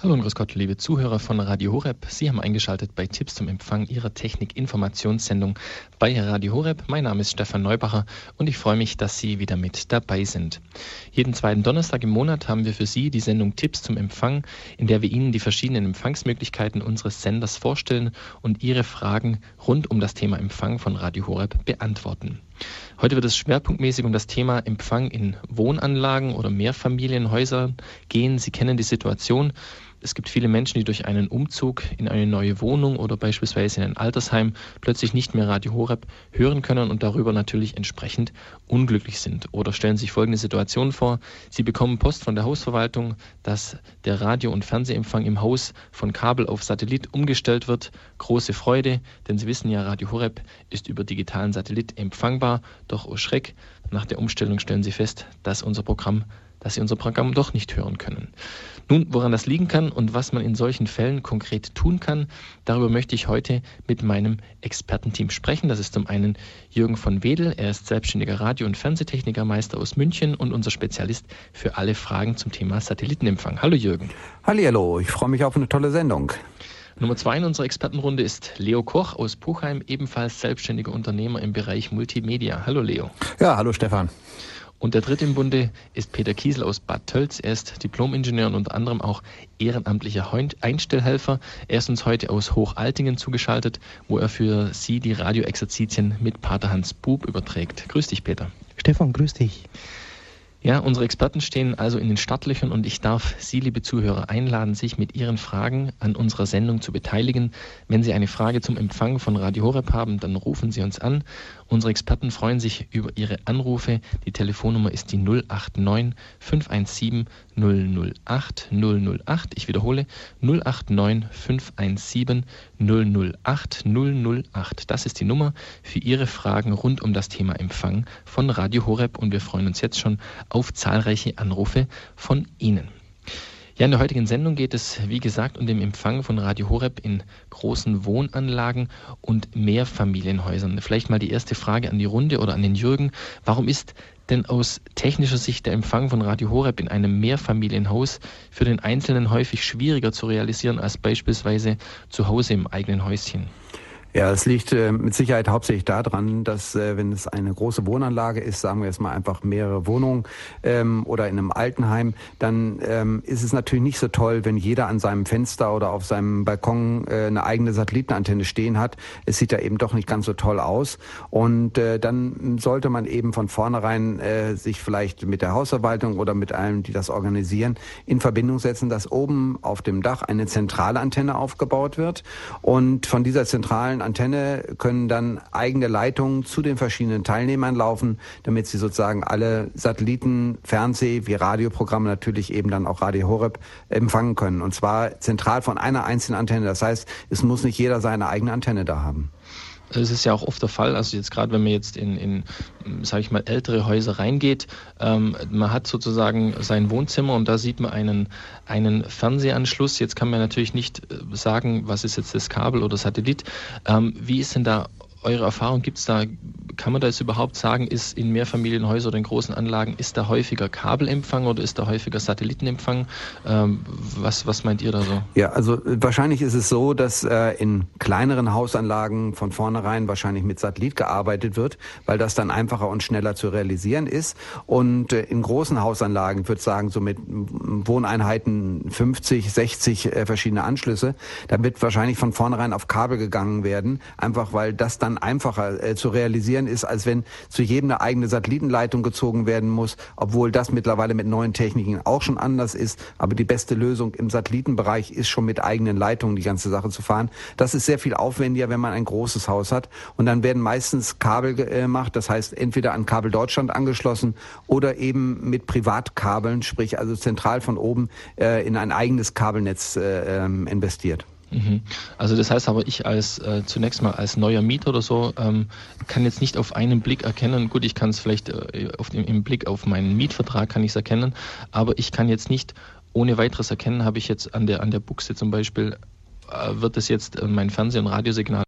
Hallo und grüß Gott, liebe Zuhörer von Radio Horeb. Sie haben eingeschaltet bei Tipps zum Empfang Ihrer Technik-Informationssendung bei Radio Horeb. Mein Name ist Stefan Neubacher und ich freue mich, dass Sie wieder mit dabei sind. Jeden zweiten Donnerstag im Monat haben wir für Sie die Sendung Tipps zum Empfang, in der wir Ihnen die verschiedenen Empfangsmöglichkeiten unseres Senders vorstellen und Ihre Fragen rund um das Thema Empfang von Radio Horeb beantworten. Heute wird es schwerpunktmäßig um das Thema Empfang in Wohnanlagen oder Mehrfamilienhäusern gehen. Sie kennen die Situation. Es gibt viele Menschen, die durch einen Umzug in eine neue Wohnung oder beispielsweise in ein Altersheim plötzlich nicht mehr Radio Horeb hören können und darüber natürlich entsprechend unglücklich sind. Oder stellen sich folgende Situation vor. Sie bekommen Post von der Hausverwaltung, dass der Radio- und Fernsehempfang im Haus von Kabel auf Satellit umgestellt wird. Große Freude, denn Sie wissen ja, Radio Horeb ist über digitalen Satellit empfangbar. Doch oh Schreck, nach der Umstellung stellen Sie fest, dass unser Programm dass sie unser Programm doch nicht hören können. Nun, woran das liegen kann und was man in solchen Fällen konkret tun kann, darüber möchte ich heute mit meinem Expertenteam sprechen. Das ist zum einen Jürgen von Wedel, er ist selbstständiger Radio- und Fernsehtechnikermeister aus München und unser Spezialist für alle Fragen zum Thema Satellitenempfang. Hallo Jürgen. Hallo, ich freue mich auf eine tolle Sendung. Nummer zwei in unserer Expertenrunde ist Leo Koch aus Puchheim, ebenfalls selbstständiger Unternehmer im Bereich Multimedia. Hallo Leo. Ja, hallo Stefan. Und der dritte im Bunde ist Peter Kiesel aus Bad Tölz. Er ist Diplomingenieur und unter anderem auch ehrenamtlicher Einstellhelfer. Er ist uns heute aus Hochaltingen zugeschaltet, wo er für Sie die Radioexerzitien mit Pater Hans Bub überträgt. Grüß dich, Peter. Stefan, grüß dich. Ja, unsere Experten stehen also in den Startlöchern und ich darf Sie, liebe Zuhörer, einladen, sich mit Ihren Fragen an unserer Sendung zu beteiligen. Wenn Sie eine Frage zum Empfang von Radio Horeb haben, dann rufen Sie uns an. Unsere Experten freuen sich über Ihre Anrufe. Die Telefonnummer ist die 089 517 008 008. Ich wiederhole 089 517 008 008. Das ist die Nummer für Ihre Fragen rund um das Thema Empfang von Radio Horeb und wir freuen uns jetzt schon auf zahlreiche Anrufe von Ihnen. Ja, in der heutigen Sendung geht es, wie gesagt, um den Empfang von Radio Horeb in großen Wohnanlagen und Mehrfamilienhäusern. Vielleicht mal die erste Frage an die Runde oder an den Jürgen. Warum ist denn aus technischer Sicht der Empfang von Radio Horeb in einem Mehrfamilienhaus für den Einzelnen häufig schwieriger zu realisieren als beispielsweise zu Hause im eigenen Häuschen? Ja, es liegt äh, mit Sicherheit hauptsächlich daran, dass äh, wenn es eine große Wohnanlage ist, sagen wir jetzt mal einfach mehrere Wohnungen ähm, oder in einem Altenheim, dann ähm, ist es natürlich nicht so toll, wenn jeder an seinem Fenster oder auf seinem Balkon äh, eine eigene Satellitenantenne stehen hat. Es sieht ja eben doch nicht ganz so toll aus. Und dann sollte man eben von vornherein sich vielleicht mit der Hausverwaltung oder mit allen, die das organisieren, in Verbindung setzen, dass oben auf dem Dach eine zentrale Antenne aufgebaut wird. Und von dieser zentralen Antenne können dann eigene Leitungen zu den verschiedenen Teilnehmern laufen, damit sie sozusagen alle Satelliten, Fernseh- wie Radioprogramme natürlich eben dann auch Radio Horeb empfangen können. Und zwar zentral von einer einzelnen Antenne. Das heißt, es muss nicht jeder seine eigene Antenne da haben. Es ist ja auch oft der Fall, also jetzt gerade wenn man jetzt in, in sage ich mal, ältere Häuser reingeht, ähm, man hat sozusagen sein Wohnzimmer und da sieht man einen, einen Fernsehanschluss. Jetzt kann man natürlich nicht äh, sagen, was ist jetzt das Kabel oder Satellit. Ähm, wie ist denn da eure Erfahrung? Gibt es da, kann man da jetzt überhaupt sagen, ist in Mehrfamilienhäusern oder in großen Anlagen, ist da häufiger Kabelempfang oder ist da häufiger Satellitenempfang? Ähm, was, was meint ihr da so? Ja, also äh, wahrscheinlich ist es so, dass äh, in kleineren Hausanlagen von vornherein wahrscheinlich mit Satellit gearbeitet wird, weil das dann einfacher und schneller zu realisieren ist. Und äh, in großen Hausanlagen, ich würde sagen, so mit Wohneinheiten 50, 60 äh, verschiedene Anschlüsse, da wird wahrscheinlich von vornherein auf Kabel gegangen werden, einfach weil das dann dann einfacher äh, zu realisieren ist, als wenn zu jedem eine eigene Satellitenleitung gezogen werden muss, obwohl das mittlerweile mit neuen Techniken auch schon anders ist. Aber die beste Lösung im Satellitenbereich ist schon mit eigenen Leitungen die ganze Sache zu fahren. Das ist sehr viel aufwendiger, wenn man ein großes Haus hat. Und dann werden meistens Kabel gemacht, das heißt entweder an Kabel Deutschland angeschlossen oder eben mit Privatkabeln, sprich also zentral von oben äh, in ein eigenes Kabelnetz äh, ähm, investiert. Mhm. Also das heißt aber, ich als äh, zunächst mal als neuer Mieter oder so ähm, kann jetzt nicht auf einen Blick erkennen, gut, ich kann es vielleicht äh, auf dem, im Blick auf meinen Mietvertrag kann ich es erkennen, aber ich kann jetzt nicht ohne weiteres erkennen, habe ich jetzt an der an der Buchse zum Beispiel, äh, wird das jetzt äh, mein Fernseh- und Radiosignal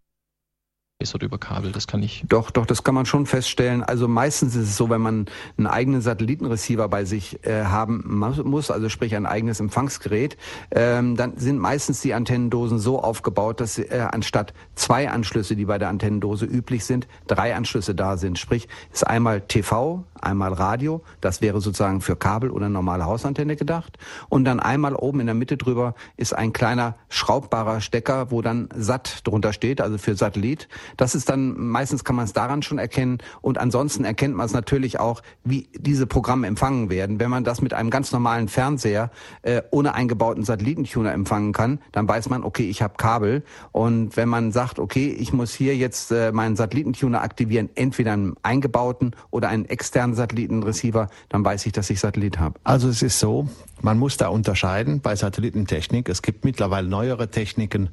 ist oder über Kabel. Das kann ich. Doch, doch, das kann man schon feststellen. Also meistens ist es so, wenn man einen eigenen Satellitenreceiver bei sich äh, haben muss, also sprich ein eigenes Empfangsgerät, ähm, dann sind meistens die Antennendosen so aufgebaut, dass äh, anstatt zwei Anschlüsse, die bei der Antennendose üblich sind, drei Anschlüsse da sind. Sprich, ist einmal TV, einmal Radio, das wäre sozusagen für Kabel oder normale Hausantenne gedacht. Und dann einmal oben in der Mitte drüber ist ein kleiner schraubbarer Stecker, wo dann SAT drunter steht, also für Satellit. Das ist dann, meistens kann man es daran schon erkennen. Und ansonsten erkennt man es natürlich auch, wie diese Programme empfangen werden. Wenn man das mit einem ganz normalen Fernseher äh, ohne eingebauten Satellitentuner empfangen kann, dann weiß man, okay, ich habe Kabel. Und wenn man sagt, okay, ich muss hier jetzt äh, meinen Satellitentuner aktivieren, entweder einen eingebauten oder einen externen Satellitenreceiver, dann weiß ich, dass ich Satellit habe. Also es ist so, man muss da unterscheiden bei Satellitentechnik. Es gibt mittlerweile neuere Techniken,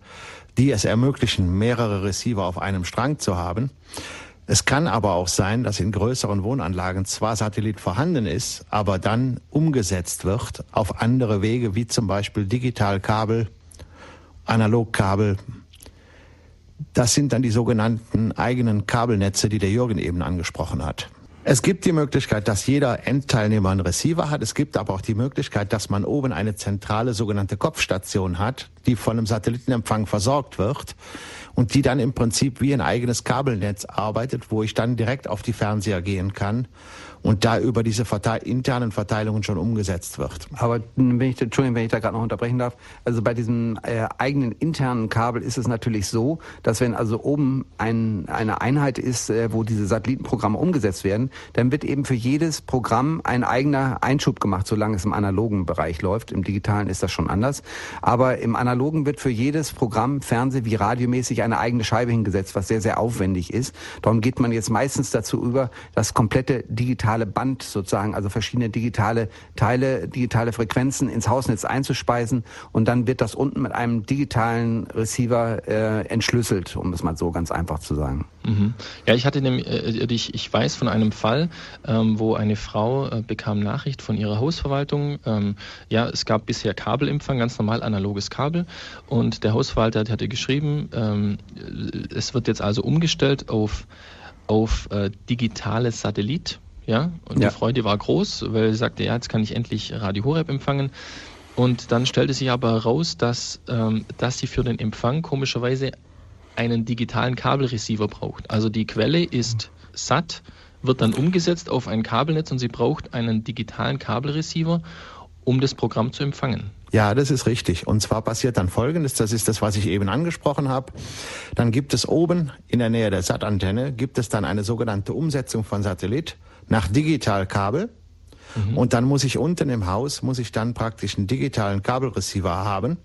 die es ermöglichen, mehrere Receiver auf einem Strang zu haben. Es kann aber auch sein, dass in größeren Wohnanlagen zwar Satellit vorhanden ist, aber dann umgesetzt wird auf andere Wege, wie zum Beispiel Digitalkabel, Analogkabel. Das sind dann die sogenannten eigenen Kabelnetze, die der Jürgen eben angesprochen hat. Es gibt die Möglichkeit, dass jeder Endteilnehmer einen Receiver hat. Es gibt aber auch die Möglichkeit, dass man oben eine zentrale sogenannte Kopfstation hat, die von einem Satellitenempfang versorgt wird und die dann im Prinzip wie ein eigenes Kabelnetz arbeitet, wo ich dann direkt auf die Fernseher gehen kann und da über diese Verteil internen Verteilungen schon umgesetzt wird. Aber wenn ich, Entschuldigung, wenn ich da gerade noch unterbrechen darf, also bei diesem äh, eigenen internen Kabel ist es natürlich so, dass wenn also oben ein, eine Einheit ist, äh, wo diese Satellitenprogramme umgesetzt werden, dann wird eben für jedes Programm ein eigener Einschub gemacht, solange es im analogen Bereich läuft. Im digitalen ist das schon anders. Aber im analogen wird für jedes Programm, Fernseh- wie radiomäßig, eine eigene Scheibe hingesetzt, was sehr, sehr aufwendig ist. Darum geht man jetzt meistens dazu über, das komplette digitale digitale Band sozusagen, also verschiedene digitale Teile, digitale Frequenzen ins Hausnetz einzuspeisen und dann wird das unten mit einem digitalen Receiver äh, entschlüsselt, um es mal so ganz einfach zu sagen. Mhm. Ja, ich hatte nämlich, äh, ich, ich weiß von einem Fall, ähm, wo eine Frau äh, bekam Nachricht von ihrer Hausverwaltung. Ähm, ja, es gab bisher Kabelempfang, ganz normal analoges Kabel. Und der Hausverwalter hatte geschrieben, ähm, es wird jetzt also umgestellt auf auf äh, digitales Satellit ja, und ja. die Freude war groß, weil sie sagte, ja, jetzt kann ich endlich Radio Horeb empfangen. Und dann stellte sich aber heraus, dass, ähm, dass sie für den Empfang komischerweise einen digitalen Kabelreceiver braucht. Also die Quelle ist satt, wird dann umgesetzt auf ein Kabelnetz und sie braucht einen digitalen Kabelreceiver, um das Programm zu empfangen. Ja, das ist richtig. Und zwar passiert dann Folgendes, das ist das, was ich eben angesprochen habe. Dann gibt es oben in der Nähe der SAT-Antenne, gibt es dann eine sogenannte Umsetzung von Satellit nach Digitalkabel. Mhm. Und dann muss ich unten im Haus, muss ich dann praktisch einen digitalen Kabelreceiver haben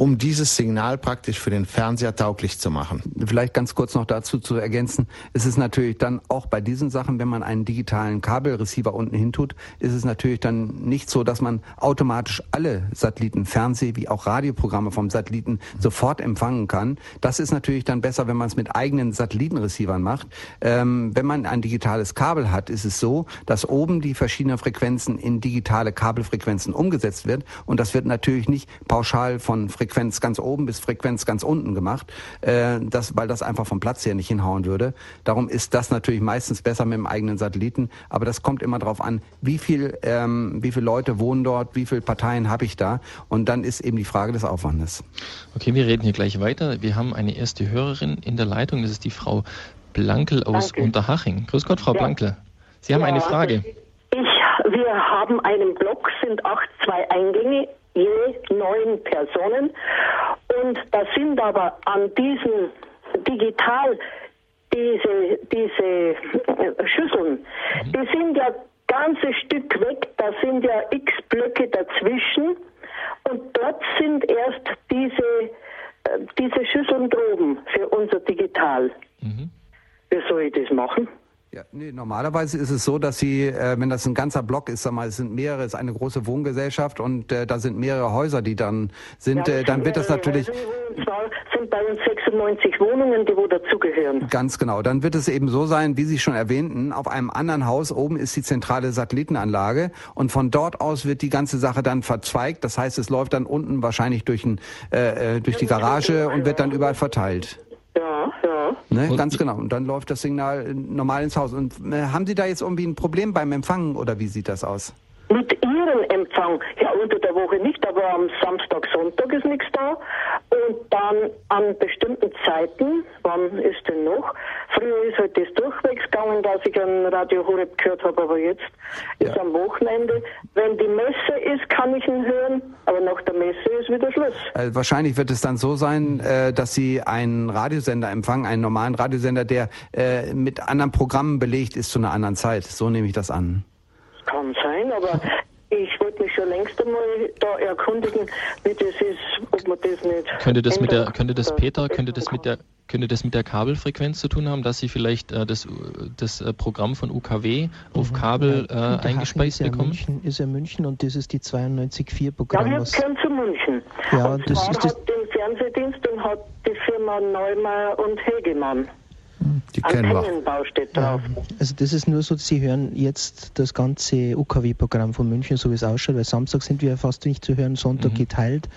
um dieses Signal praktisch für den Fernseher tauglich zu machen. Vielleicht ganz kurz noch dazu zu ergänzen, ist es natürlich dann auch bei diesen Sachen, wenn man einen digitalen Kabelreceiver unten hin tut, ist es natürlich dann nicht so, dass man automatisch alle Satelliten, Fernseh- wie auch Radioprogramme vom Satelliten sofort empfangen kann. Das ist natürlich dann besser, wenn man es mit eigenen Satellitenreceivern macht. Ähm, wenn man ein digitales Kabel hat, ist es so, dass oben die verschiedenen Frequenzen in digitale Kabelfrequenzen umgesetzt wird und das wird natürlich nicht pauschal von Frequenzen Frequenz ganz oben bis Frequenz ganz unten gemacht, äh, das, weil das einfach vom Platz her nicht hinhauen würde. Darum ist das natürlich meistens besser mit dem eigenen Satelliten. Aber das kommt immer darauf an, wie viel, ähm, wie viele Leute wohnen dort, wie viele Parteien habe ich da. Und dann ist eben die Frage des Aufwandes. Okay, wir reden hier gleich weiter. Wir haben eine erste Hörerin in der Leitung. Das ist die Frau Blankel aus Danke. Unterhaching. Grüß Gott, Frau ja. Blankel. Sie haben ja, eine Frage. Ich, wir haben einen Block, sind acht, zwei Eingänge je neun Personen. Und da sind aber an diesen digital diese, diese äh, Schüsseln, mhm. die sind ja ganzes Stück weg, da sind ja x Blöcke dazwischen und dort sind erst diese, äh, diese Schüsseln droben für unser Digital. Mhm. Wie soll ich das machen? Ja, nee, normalerweise ist es so, dass sie, äh, wenn das ein ganzer Block ist, sag mal, es sind mehrere, es ist eine große Wohngesellschaft und äh, da sind mehrere Häuser, die dann sind, ja, äh, dann wird das natürlich. Häuser, sind bei uns 96 Wohnungen, die wo dazugehören. Ganz genau. Dann wird es eben so sein, wie Sie schon erwähnten, auf einem anderen Haus oben ist die zentrale Satellitenanlage und von dort aus wird die ganze Sache dann verzweigt. Das heißt, es läuft dann unten wahrscheinlich durch, ein, äh, äh durch die Garage und wird dann überall verteilt. Ne, ganz genau. Und dann läuft das Signal normal ins Haus. Und äh, haben Sie da jetzt irgendwie ein Problem beim Empfangen oder wie sieht das aus? Mit Ihrem Empfang, ja unter der Woche nicht, aber am Samstag, Sonntag ist nichts da. Und dann an bestimmten Zeiten, wann ist denn noch? Früher ist halt das durchwegs gegangen, dass ich ein Radio Horeb gehört habe, aber jetzt ja. ist am Wochenende. Wenn die Messe ist, kann ich ihn hören, aber nach der Messe ist wieder Schluss. Also wahrscheinlich wird es dann so sein, äh, dass Sie einen Radiosender empfangen, einen normalen Radiosender, der äh, mit anderen Programmen belegt ist zu einer anderen Zeit. So nehme ich das an. Kann sein, aber ich wollte mich schon längst einmal da erkundigen, wie das ist, ob man das nicht. Könnte das mit der, könnte das Peter, könnte das mit der, könnte das mit der Kabelfrequenz zu tun haben, dass Sie vielleicht äh, das, das äh, Programm von UKW auf mhm. Kabel äh, eingespeist ist bekommen? München, ist ja München und das ist die 92.4 Programm. Ja, wir gehören zu München. Ja, und das ist das hat den Fernsehdienst und hat die Firma Neumeier und Hegemann. Die kennen wir. steht drauf. Also das ist nur so, Sie hören jetzt das ganze UKW-Programm von München, so wie es ausschaut, weil Samstag sind wir fast nicht zu hören, Sonntag mhm. geteilt.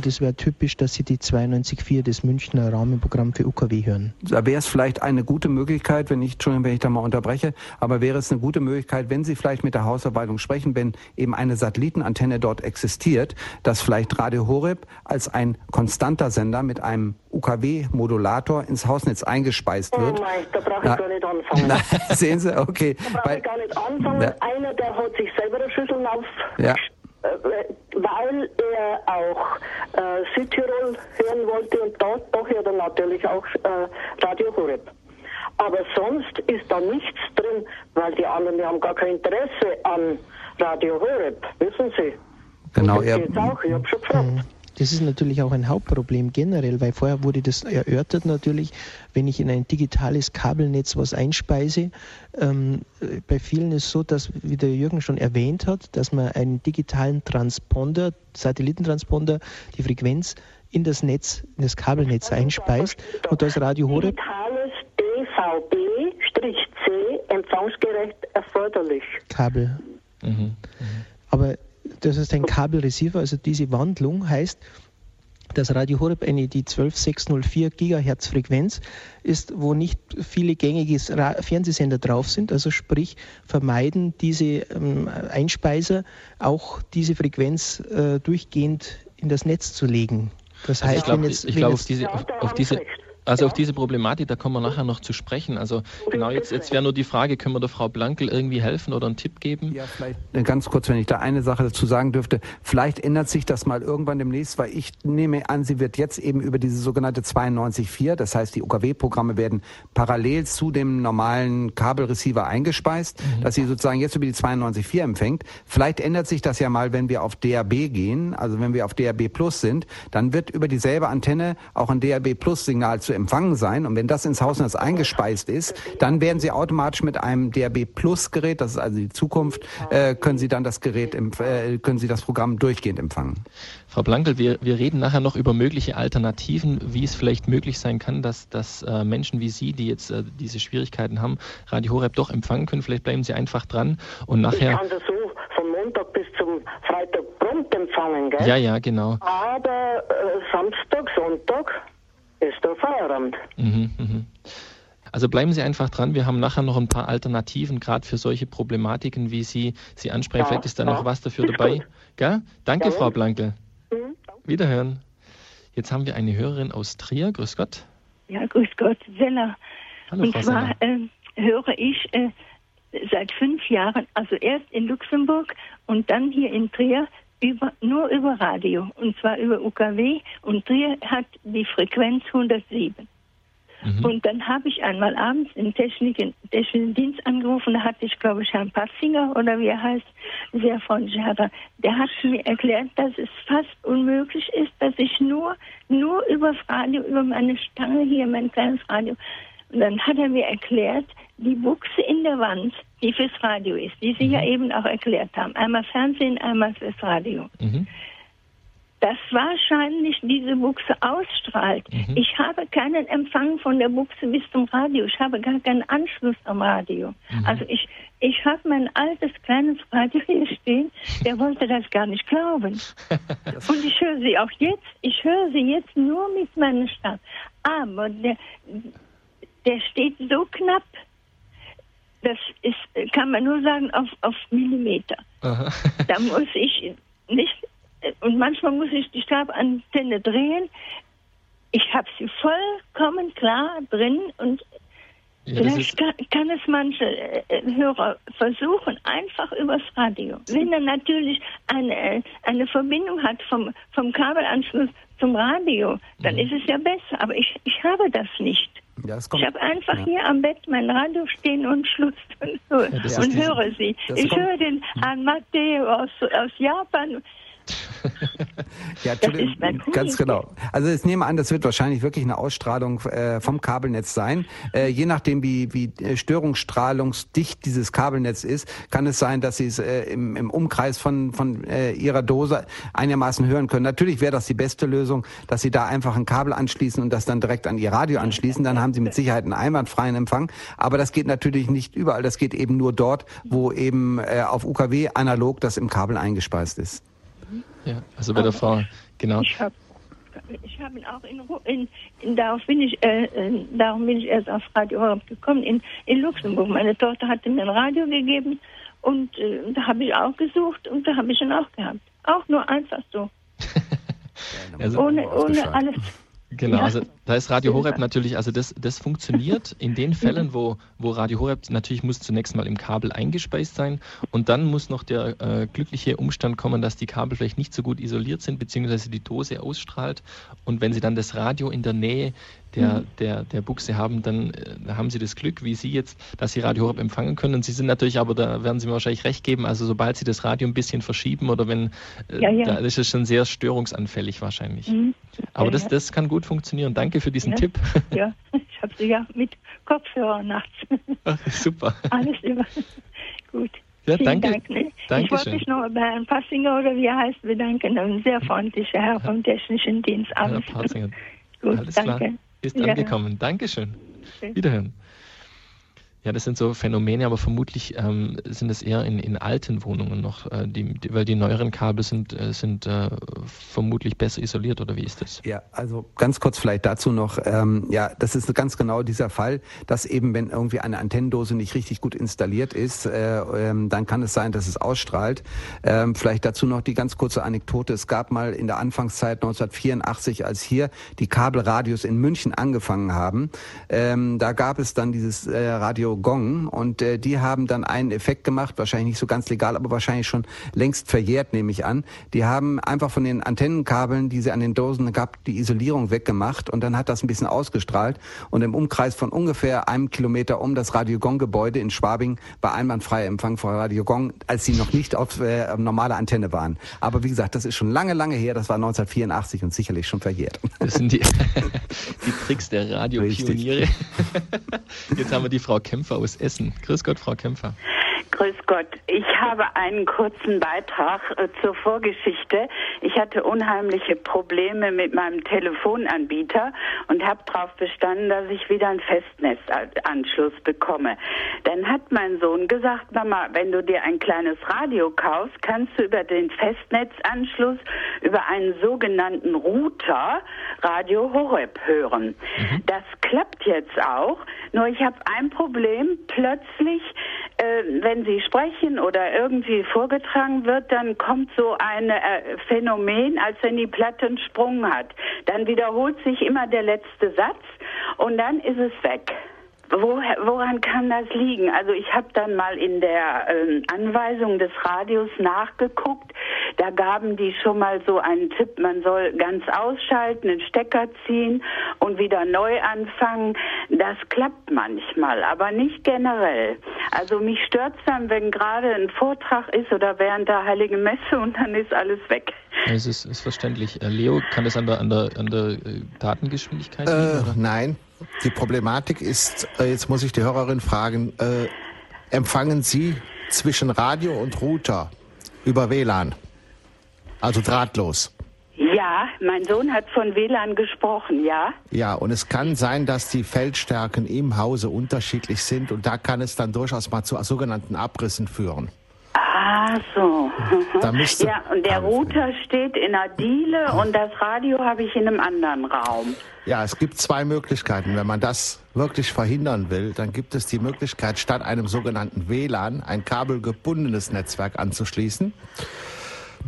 Und es wäre typisch, dass Sie die 92.4, das Münchner Rahmenprogramm für UKW hören. Da wäre es vielleicht eine gute Möglichkeit, wenn ich, Entschuldigung, wenn ich da mal unterbreche, aber wäre es eine gute Möglichkeit, wenn Sie vielleicht mit der Hausverwaltung sprechen, wenn eben eine Satellitenantenne dort existiert, dass vielleicht Radio Horeb als ein konstanter Sender mit einem UKW-Modulator ins Hausnetz eingespeist wird. Oh nein, da brauche ich Na, gar nicht anfangen. Na, sehen Sie, okay. Da brauche ich gar nicht anfangen. Ja. Einer, der hat sich selber eine Schüssel auf ja. Äh, weil er auch äh, Südtirol hören wollte und dort doch hört er natürlich auch äh, Radio Horeb. Aber sonst ist da nichts drin, weil die anderen die haben gar kein Interesse an Radio Horeb, wissen Sie. Genau, ja. auch, ich habe schon gefragt. Mhm. Das ist natürlich auch ein Hauptproblem generell, weil vorher wurde das erörtert natürlich, wenn ich in ein digitales Kabelnetz was einspeise. Ähm, bei vielen ist es so, dass, wie der Jürgen schon erwähnt hat, dass man einen digitalen Transponder, Satellitentransponder, die Frequenz in das Netz, in das Kabelnetz einspeist und das Radio Horeb. Digitales DVB-C empfangsgerecht erforderlich. Kabel. Mhm. Aber das ist ein Kabelreceiver, also diese Wandlung heißt, dass Radio Horeb eine die 12604 Gigahertz Frequenz ist, wo nicht viele gängige Fernsehsender drauf sind. Also sprich vermeiden diese ähm, Einspeiser auch diese Frequenz äh, durchgehend in das Netz zu legen. Das heißt, also ich glaube, glaub, auf diese, auf, auf diese also auf diese Problematik, da kommen wir nachher noch zu sprechen. Also genau, jetzt, jetzt wäre nur die Frage, können wir der Frau Blankel irgendwie helfen oder einen Tipp geben? Ja, vielleicht äh, ganz kurz, wenn ich da eine Sache dazu sagen dürfte. Vielleicht ändert sich das mal irgendwann demnächst, weil ich nehme an, sie wird jetzt eben über diese sogenannte 92.4, das heißt die UKW-Programme werden parallel zu dem normalen Kabelreceiver eingespeist, mhm. dass sie sozusagen jetzt über die 92.4 empfängt. Vielleicht ändert sich das ja mal, wenn wir auf DAB gehen, also wenn wir auf DAB Plus sind, dann wird über dieselbe Antenne auch ein DAB Plus Signal zu zu empfangen sein. Und wenn das ins Hausnetz eingespeist ist, dann werden Sie automatisch mit einem DRB Plus Gerät, das ist also die Zukunft, äh, können Sie dann das Gerät, äh, können Sie das Programm durchgehend empfangen. Frau Blankel, wir, wir reden nachher noch über mögliche Alternativen, wie es vielleicht möglich sein kann, dass, dass äh, Menschen wie Sie, die jetzt äh, diese Schwierigkeiten haben, Radio Horeb doch empfangen können. Vielleicht bleiben Sie einfach dran und nachher. Ich kann das so von Montag bis zum Freitag prompt empfangen, gell? Ja, ja, genau. Aber äh, Samstag, Sonntag ist der Feierabend. Mhm, mhm. Also bleiben Sie einfach dran. Wir haben nachher noch ein paar Alternativen, gerade für solche Problematiken, wie Sie sie ansprechen. Ja, Vielleicht ist da ja. noch was dafür ist dabei. Gell? Danke, ja, Frau Blanke. Mhm, Wiederhören. Jetzt haben wir eine Hörerin aus Trier. Grüß Gott. Ja, grüß Gott, Sella. Hallo, Und Frau zwar äh, höre ich äh, seit fünf Jahren, also erst in Luxemburg und dann hier in Trier, über, nur über Radio und zwar über UKW und Trier hat die Frequenz 107. Mhm. Und dann habe ich einmal abends im technischen, technischen Dienst angerufen, da hatte ich, glaube ich, Herrn Patzinger oder wie er heißt, sehr freundlicher Herr. Der hat mir erklärt, dass es fast unmöglich ist, dass ich nur, nur über das Radio, über meine Stange hier, mein kleines Radio, und dann hat er mir erklärt, die Buchse in der Wand, die fürs Radio ist, die Sie mhm. ja eben auch erklärt haben. Einmal Fernsehen, einmal fürs Radio. Mhm. Dass wahrscheinlich diese Buchse ausstrahlt. Mhm. Ich habe keinen Empfang von der Buchse bis zum Radio. Ich habe gar keinen Anschluss am Radio. Mhm. Also ich, ich habe mein altes kleines Radio hier stehen. Der wollte das gar nicht glauben. Und ich höre sie auch jetzt. Ich höre sie jetzt nur mit meiner Stadt. Aber der, der steht so knapp, das ist, kann man nur sagen, auf, auf Millimeter. da muss ich nicht, und manchmal muss ich die Stabantenne drehen. Ich habe sie vollkommen klar drin und ja, Vielleicht kann, kann, es manche äh, Hörer versuchen, einfach übers Radio. Wenn er natürlich eine, eine Verbindung hat vom, vom Kabelanschluss zum Radio, dann mhm. ist es ja besser. Aber ich, ich habe das nicht. Ja, ich habe einfach ja. hier am Bett mein Radio stehen und Schluss und, ja, und höre sie. Ich höre den an Matteo aus, aus Japan ja, ganz genau. Also ich nehme an, das wird wahrscheinlich wirklich eine Ausstrahlung äh, vom Kabelnetz sein. Äh, je nachdem, wie, wie äh, störungsstrahlungsdicht dieses Kabelnetz ist, kann es sein, dass Sie es äh, im, im Umkreis von, von äh, Ihrer Dose einigermaßen hören können. Natürlich wäre das die beste Lösung, dass Sie da einfach ein Kabel anschließen und das dann direkt an Ihr Radio anschließen. Dann haben Sie mit Sicherheit einen einwandfreien Empfang. Aber das geht natürlich nicht überall. Das geht eben nur dort, wo eben äh, auf UKW analog das im Kabel eingespeist ist. Ja, also bei der Frau, genau. Ich habe ich hab ihn auch in, in, in darauf bin ich, äh, darum bin ich erst auf Radio Horeb gekommen, in, in Luxemburg. Meine Tochter hatte mir ein Radio gegeben und äh, da habe ich auch gesucht und da habe ich ihn auch gehabt. Auch nur einfach so. also, ohne, ohne alles Genau, ja. also da ist Radio Horeb natürlich, also das, das funktioniert in den Fällen, wo, wo Radio Horeb natürlich muss zunächst mal im Kabel eingespeist sein und dann muss noch der äh, glückliche Umstand kommen, dass die Kabel vielleicht nicht so gut isoliert sind, beziehungsweise die Dose ausstrahlt und wenn Sie dann das Radio in der Nähe der, mhm. der, der Buchse haben, dann äh, haben Sie das Glück, wie Sie jetzt, dass Sie Radio Horeb empfangen können. Und Sie sind natürlich, aber da werden Sie mir wahrscheinlich recht geben, also sobald Sie das Radio ein bisschen verschieben oder wenn, äh, ja, ja. da ist es schon sehr störungsanfällig wahrscheinlich. Mhm. Aber das, das kann gut funktionieren. Danke für diesen ja. Tipp. Ja, ich habe sie ja mit Kopfhörer nachts. Ach, super. Alles über. gut. Ja, Vielen danke. Dank, ne? Dankeschön. Ich wollte mich noch bei Herrn Passinger oder wie er heißt bedanken. Ein sehr freundlicher Herr vom Technischen Dienst. Alles, Herr Passinger. Gut, Alles danke. Klar. Ist ja. angekommen. Dankeschön. Wiederhören. Ja, das sind so Phänomene, aber vermutlich ähm, sind es eher in, in alten Wohnungen noch, äh, die, die, weil die neueren Kabel sind, äh, sind äh, vermutlich besser isoliert oder wie ist das? Ja, also ganz kurz vielleicht dazu noch, ähm, ja, das ist ganz genau dieser Fall, dass eben wenn irgendwie eine Antennendose nicht richtig gut installiert ist, äh, ähm, dann kann es sein, dass es ausstrahlt. Ähm, vielleicht dazu noch die ganz kurze Anekdote. Es gab mal in der Anfangszeit 1984, als hier die Kabelradios in München angefangen haben, ähm, da gab es dann dieses äh, Radio Radio Gong und äh, die haben dann einen Effekt gemacht, wahrscheinlich nicht so ganz legal, aber wahrscheinlich schon längst verjährt, nehme ich an. Die haben einfach von den Antennenkabeln, die sie an den Dosen gab, die Isolierung weggemacht und dann hat das ein bisschen ausgestrahlt und im Umkreis von ungefähr einem Kilometer um das Radio Gong Gebäude in Schwabing war einwandfreier Empfang von Radio Gong, als sie noch nicht auf äh, normale Antenne waren. Aber wie gesagt, das ist schon lange, lange her, das war 1984 und sicherlich schon verjährt. Das sind die, die Tricks der Radiopioniere. Jetzt haben wir die Frau Kemp Kämpfer aus Essen. Grüß Gott, Frau Kämpfer. Grüß Gott. Ich habe einen kurzen Beitrag äh, zur Vorgeschichte. Ich hatte unheimliche Probleme mit meinem Telefonanbieter und habe darauf bestanden, dass ich wieder einen Festnetzanschluss bekomme. Dann hat mein Sohn gesagt, Mama, wenn du dir ein kleines Radio kaufst, kannst du über den Festnetzanschluss, über einen sogenannten Router Radio Horeb hören. Mhm. Das klappt jetzt auch, nur ich habe ein Problem. Plötzlich, äh, wenn Sie sprechen oder irgendwie vorgetragen wird, dann kommt so ein äh, Phänomen, als wenn die Platte einen Sprung hat. Dann wiederholt sich immer der letzte Satz und dann ist es weg. Wo, woran kann das liegen? Also ich habe dann mal in der ähm, Anweisung des Radios nachgeguckt. Da gaben die schon mal so einen Tipp, man soll ganz ausschalten, den Stecker ziehen und wieder neu anfangen. Das klappt manchmal, aber nicht generell. Also mich stört es dann, wenn gerade ein Vortrag ist oder während der Heiligen Messe und dann ist alles weg. Es ist, ist verständlich. Äh, Leo, kann das an der, an der, an der äh, Datengeschwindigkeit liegen? Äh, nein, die Problematik ist, äh, jetzt muss ich die Hörerin fragen, äh, empfangen Sie zwischen Radio und Router über WLAN? Also drahtlos? Ja, mein Sohn hat von WLAN gesprochen, ja. Ja, und es kann sein, dass die Feldstärken im Hause unterschiedlich sind und da kann es dann durchaus mal zu sogenannten Abrissen führen. Ah, so. Da müsste ja, und der Router steht in einer Diele und das Radio habe ich in einem anderen Raum. Ja, es gibt zwei Möglichkeiten. Wenn man das wirklich verhindern will, dann gibt es die Möglichkeit, statt einem sogenannten WLAN ein kabelgebundenes Netzwerk anzuschließen.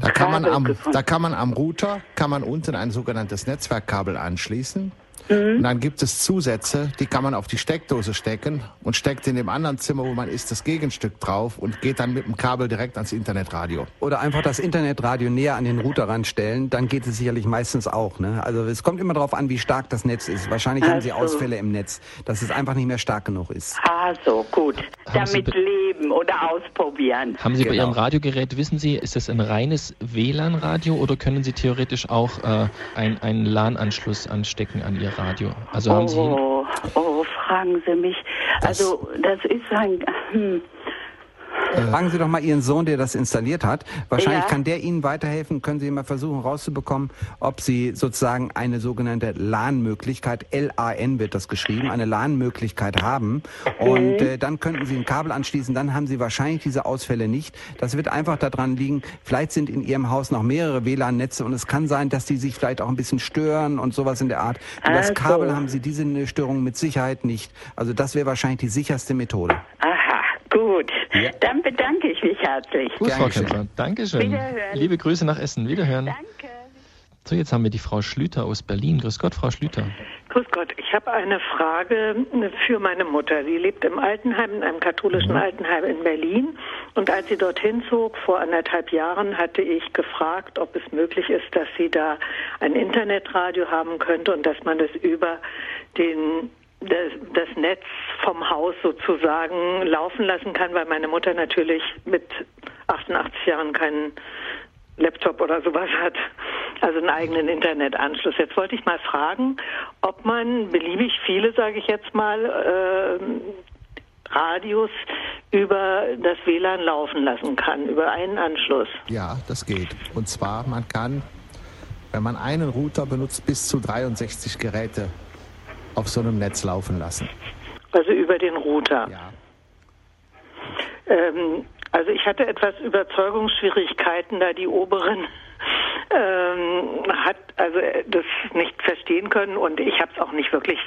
Da kann, man am, da kann man am Router, kann man unten ein sogenanntes Netzwerkkabel anschließen. Mhm. Und dann gibt es Zusätze, die kann man auf die Steckdose stecken und steckt in dem anderen Zimmer, wo man ist, das Gegenstück drauf und geht dann mit dem Kabel direkt ans Internetradio. Oder einfach das Internetradio näher an den Router ranstellen, dann geht es sicherlich meistens auch. Ne? Also es kommt immer darauf an, wie stark das Netz ist. Wahrscheinlich also. haben Sie Ausfälle im Netz, dass es einfach nicht mehr stark genug ist. Ah, so, gut. Haben Damit leben oder ausprobieren. Haben Sie genau. bei Ihrem Radiogerät, wissen Sie, ist das ein reines WLAN-Radio oder können Sie theoretisch auch äh, einen LAN-Anschluss anstecken an Ihr Radio. Also oh, haben Sie. Oh, oh, fragen Sie mich. Das also das ist ein. Hm. Äh, fragen Sie doch mal Ihren Sohn, der das installiert hat. Wahrscheinlich ja. kann der Ihnen weiterhelfen. Können Sie mal versuchen rauszubekommen, ob Sie sozusagen eine sogenannte LAN-Möglichkeit, L-A-N wird das geschrieben, eine LAN-Möglichkeit haben. Und äh, dann könnten Sie ein Kabel anschließen. Dann haben Sie wahrscheinlich diese Ausfälle nicht. Das wird einfach daran liegen, vielleicht sind in Ihrem Haus noch mehrere WLAN-Netze und es kann sein, dass die sich vielleicht auch ein bisschen stören und sowas in der Art. Über das Kabel haben Sie diese Störung mit Sicherheit nicht. Also das wäre wahrscheinlich die sicherste Methode. Aha. Gut, ja. dann bedanke ich mich herzlich. Gut, Frau Kempfer. Dankeschön. Wiederhören. Liebe Grüße nach Essen. Wiederhören. Danke. So, jetzt haben wir die Frau Schlüter aus Berlin. Grüß Gott, Frau Schlüter. Grüß Gott. Ich habe eine Frage für meine Mutter. Sie lebt im Altenheim, in einem katholischen mhm. Altenheim in Berlin. Und als sie dorthin zog, vor anderthalb Jahren, hatte ich gefragt, ob es möglich ist, dass sie da ein Internetradio haben könnte und dass man das über den das, Netz vom Haus sozusagen laufen lassen kann, weil meine Mutter natürlich mit 88 Jahren keinen Laptop oder sowas hat, also einen eigenen Internetanschluss. Jetzt wollte ich mal fragen, ob man beliebig viele, sage ich jetzt mal, äh, Radios über das WLAN laufen lassen kann, über einen Anschluss. Ja, das geht. Und zwar, man kann, wenn man einen Router benutzt, bis zu 63 Geräte auf so einem Netz laufen lassen. Also über den Router. Ja. Ähm, also ich hatte etwas Überzeugungsschwierigkeiten, da die oberen ähm, hat also äh, das nicht verstehen können und ich habe es auch nicht wirklich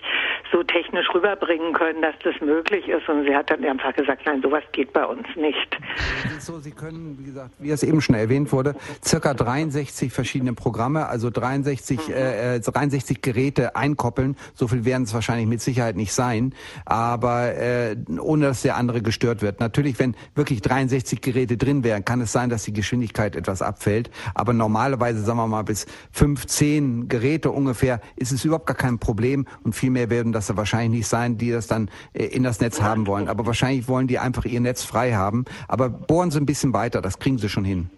so technisch rüberbringen können, dass das möglich ist. Und sie hat dann einfach gesagt, nein, sowas geht bei uns nicht. Es ist so, Sie können, wie gesagt, wie es eben schon erwähnt wurde, circa 63 verschiedene Programme, also 63, mhm. äh, 63 Geräte einkoppeln. So viel werden es wahrscheinlich mit Sicherheit nicht sein, aber äh, ohne dass der andere gestört wird. Natürlich, wenn wirklich 63 Geräte drin wären, kann es sein, dass die Geschwindigkeit etwas abfällt. Aber normalerweise, sagen wir mal, bis 15 Geräte ungefähr ist es überhaupt gar kein Problem und vielmehr werden das wahrscheinlich nicht sein, die das dann äh, in das Netz haben wollen. Aber wahrscheinlich wollen die einfach ihr Netz frei haben. Aber bohren Sie ein bisschen weiter, das kriegen Sie schon hin.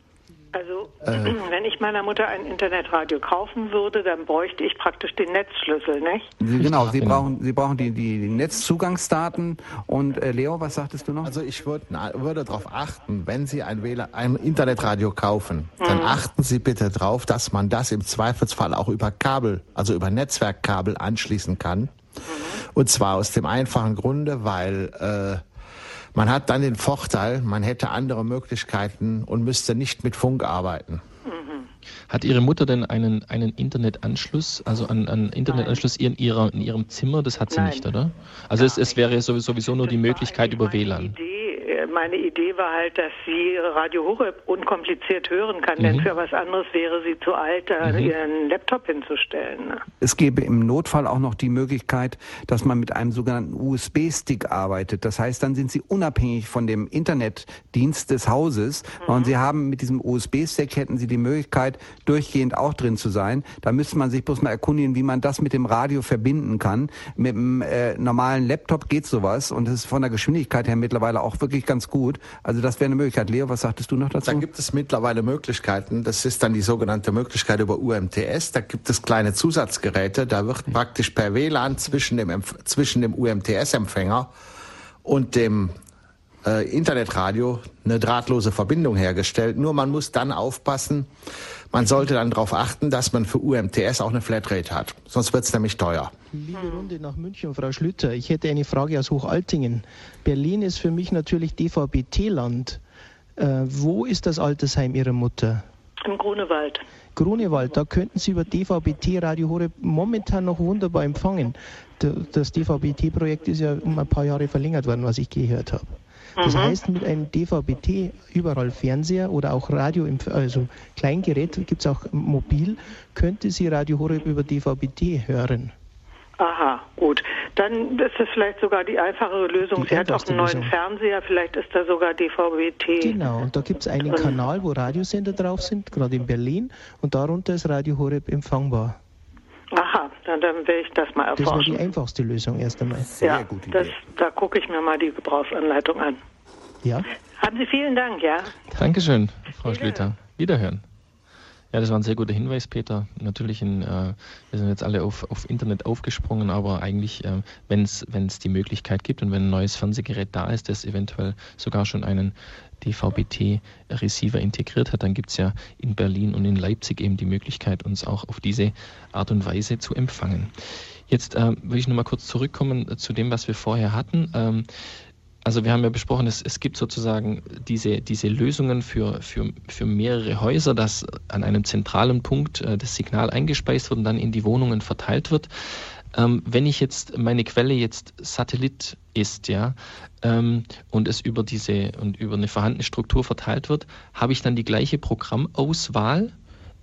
Also, äh, wenn ich meiner Mutter ein Internetradio kaufen würde, dann bräuchte ich praktisch den Netzschlüssel, nicht? Genau, Sie genau. brauchen, Sie brauchen die, die, die Netzzugangsdaten. Und äh, Leo, was sagtest du noch? Also ich würd, na, würde darauf achten, wenn Sie ein, WLAN, ein Internetradio kaufen, mhm. dann achten Sie bitte darauf, dass man das im Zweifelsfall auch über Kabel, also über Netzwerkkabel anschließen kann. Mhm. Und zwar aus dem einfachen Grunde, weil äh, man hat dann den Vorteil, man hätte andere Möglichkeiten und müsste nicht mit Funk arbeiten. Hat Ihre Mutter denn einen, einen Internetanschluss, also einen, einen Internetanschluss in, ihrer, in Ihrem Zimmer? Das hat sie Nein. nicht, oder? Also es, es wäre sowieso nur die Möglichkeit über WLAN. Idee meine Idee war halt, dass sie Radio Horeb unkompliziert hören kann, mhm. denn für was anderes wäre sie zu alt, mhm. ihren Laptop hinzustellen. Ne? Es gäbe im Notfall auch noch die Möglichkeit, dass man mit einem sogenannten USB-Stick arbeitet. Das heißt, dann sind sie unabhängig von dem Internetdienst des Hauses mhm. und sie haben mit diesem USB-Stick hätten sie die Möglichkeit, durchgehend auch drin zu sein. Da müsste man sich bloß mal erkundigen, wie man das mit dem Radio verbinden kann. Mit dem äh, normalen Laptop geht sowas und es ist von der Geschwindigkeit her mittlerweile auch wirklich ganz gut. Also das wäre eine Möglichkeit. Leo, was sagtest du noch dazu? Da gibt es mittlerweile Möglichkeiten. Das ist dann die sogenannte Möglichkeit über UMTS. Da gibt es kleine Zusatzgeräte. Da wird praktisch per WLAN zwischen dem, zwischen dem UMTS-Empfänger und dem äh, Internetradio eine drahtlose Verbindung hergestellt. Nur man muss dann aufpassen, man sollte dann darauf achten, dass man für UMTS auch eine Flatrate hat. Sonst wird es nämlich teuer. Liebe Runde nach München, Frau Schlüter. Ich hätte eine Frage aus Hochaltingen. Berlin ist für mich natürlich DVB-T-Land. Äh, wo ist das Altersheim Ihrer Mutter? Im Grunewald. Grunewald, da könnten Sie über DVB-T Radio Horeb momentan noch wunderbar empfangen. Das DVB-T-Projekt ist ja um ein paar Jahre verlängert worden, was ich gehört habe. Das mhm. heißt, mit einem DVB-T überall Fernseher oder auch Radio, also Kleingerät, gibt es auch mobil, könnte sie Radio Horeb über DVB-T hören. Aha, gut. Dann ist es vielleicht sogar die einfachere Lösung. Die Sie hat auch einen neuen Lösung. Fernseher, vielleicht ist da sogar DVB-T. Genau, und da gibt es einen drin. Kanal, wo Radiosender drauf sind, gerade in Berlin, und darunter ist Radio Horeb empfangbar. Aha, dann, dann werde ich das mal erforschen. Das wäre die einfachste Lösung erst einmal. Sehr ja, gute Idee. Das, da gucke ich mir mal die Gebrauchsanleitung an. Ja. Haben Sie vielen Dank, ja? Dankeschön, Frau Schlüter. Wiederhören. Ja, das war ein sehr guter Hinweis, Peter. Natürlich, in, äh, wir sind jetzt alle auf, auf Internet aufgesprungen, aber eigentlich, äh, wenn es die Möglichkeit gibt und wenn ein neues Fernsehgerät da ist, das eventuell sogar schon einen DVB-T-Receiver integriert hat, dann gibt es ja in Berlin und in Leipzig eben die Möglichkeit, uns auch auf diese Art und Weise zu empfangen. Jetzt äh, will ich nochmal kurz zurückkommen zu dem, was wir vorher hatten. Ähm, also wir haben ja besprochen, es, es gibt sozusagen diese, diese Lösungen für, für, für mehrere Häuser, dass an einem zentralen Punkt äh, das Signal eingespeist wird und dann in die Wohnungen verteilt wird. Ähm, wenn ich jetzt meine Quelle jetzt Satellit ist, ja, ähm, und es über diese und über eine vorhandene Struktur verteilt wird, habe ich dann die gleiche Programmauswahl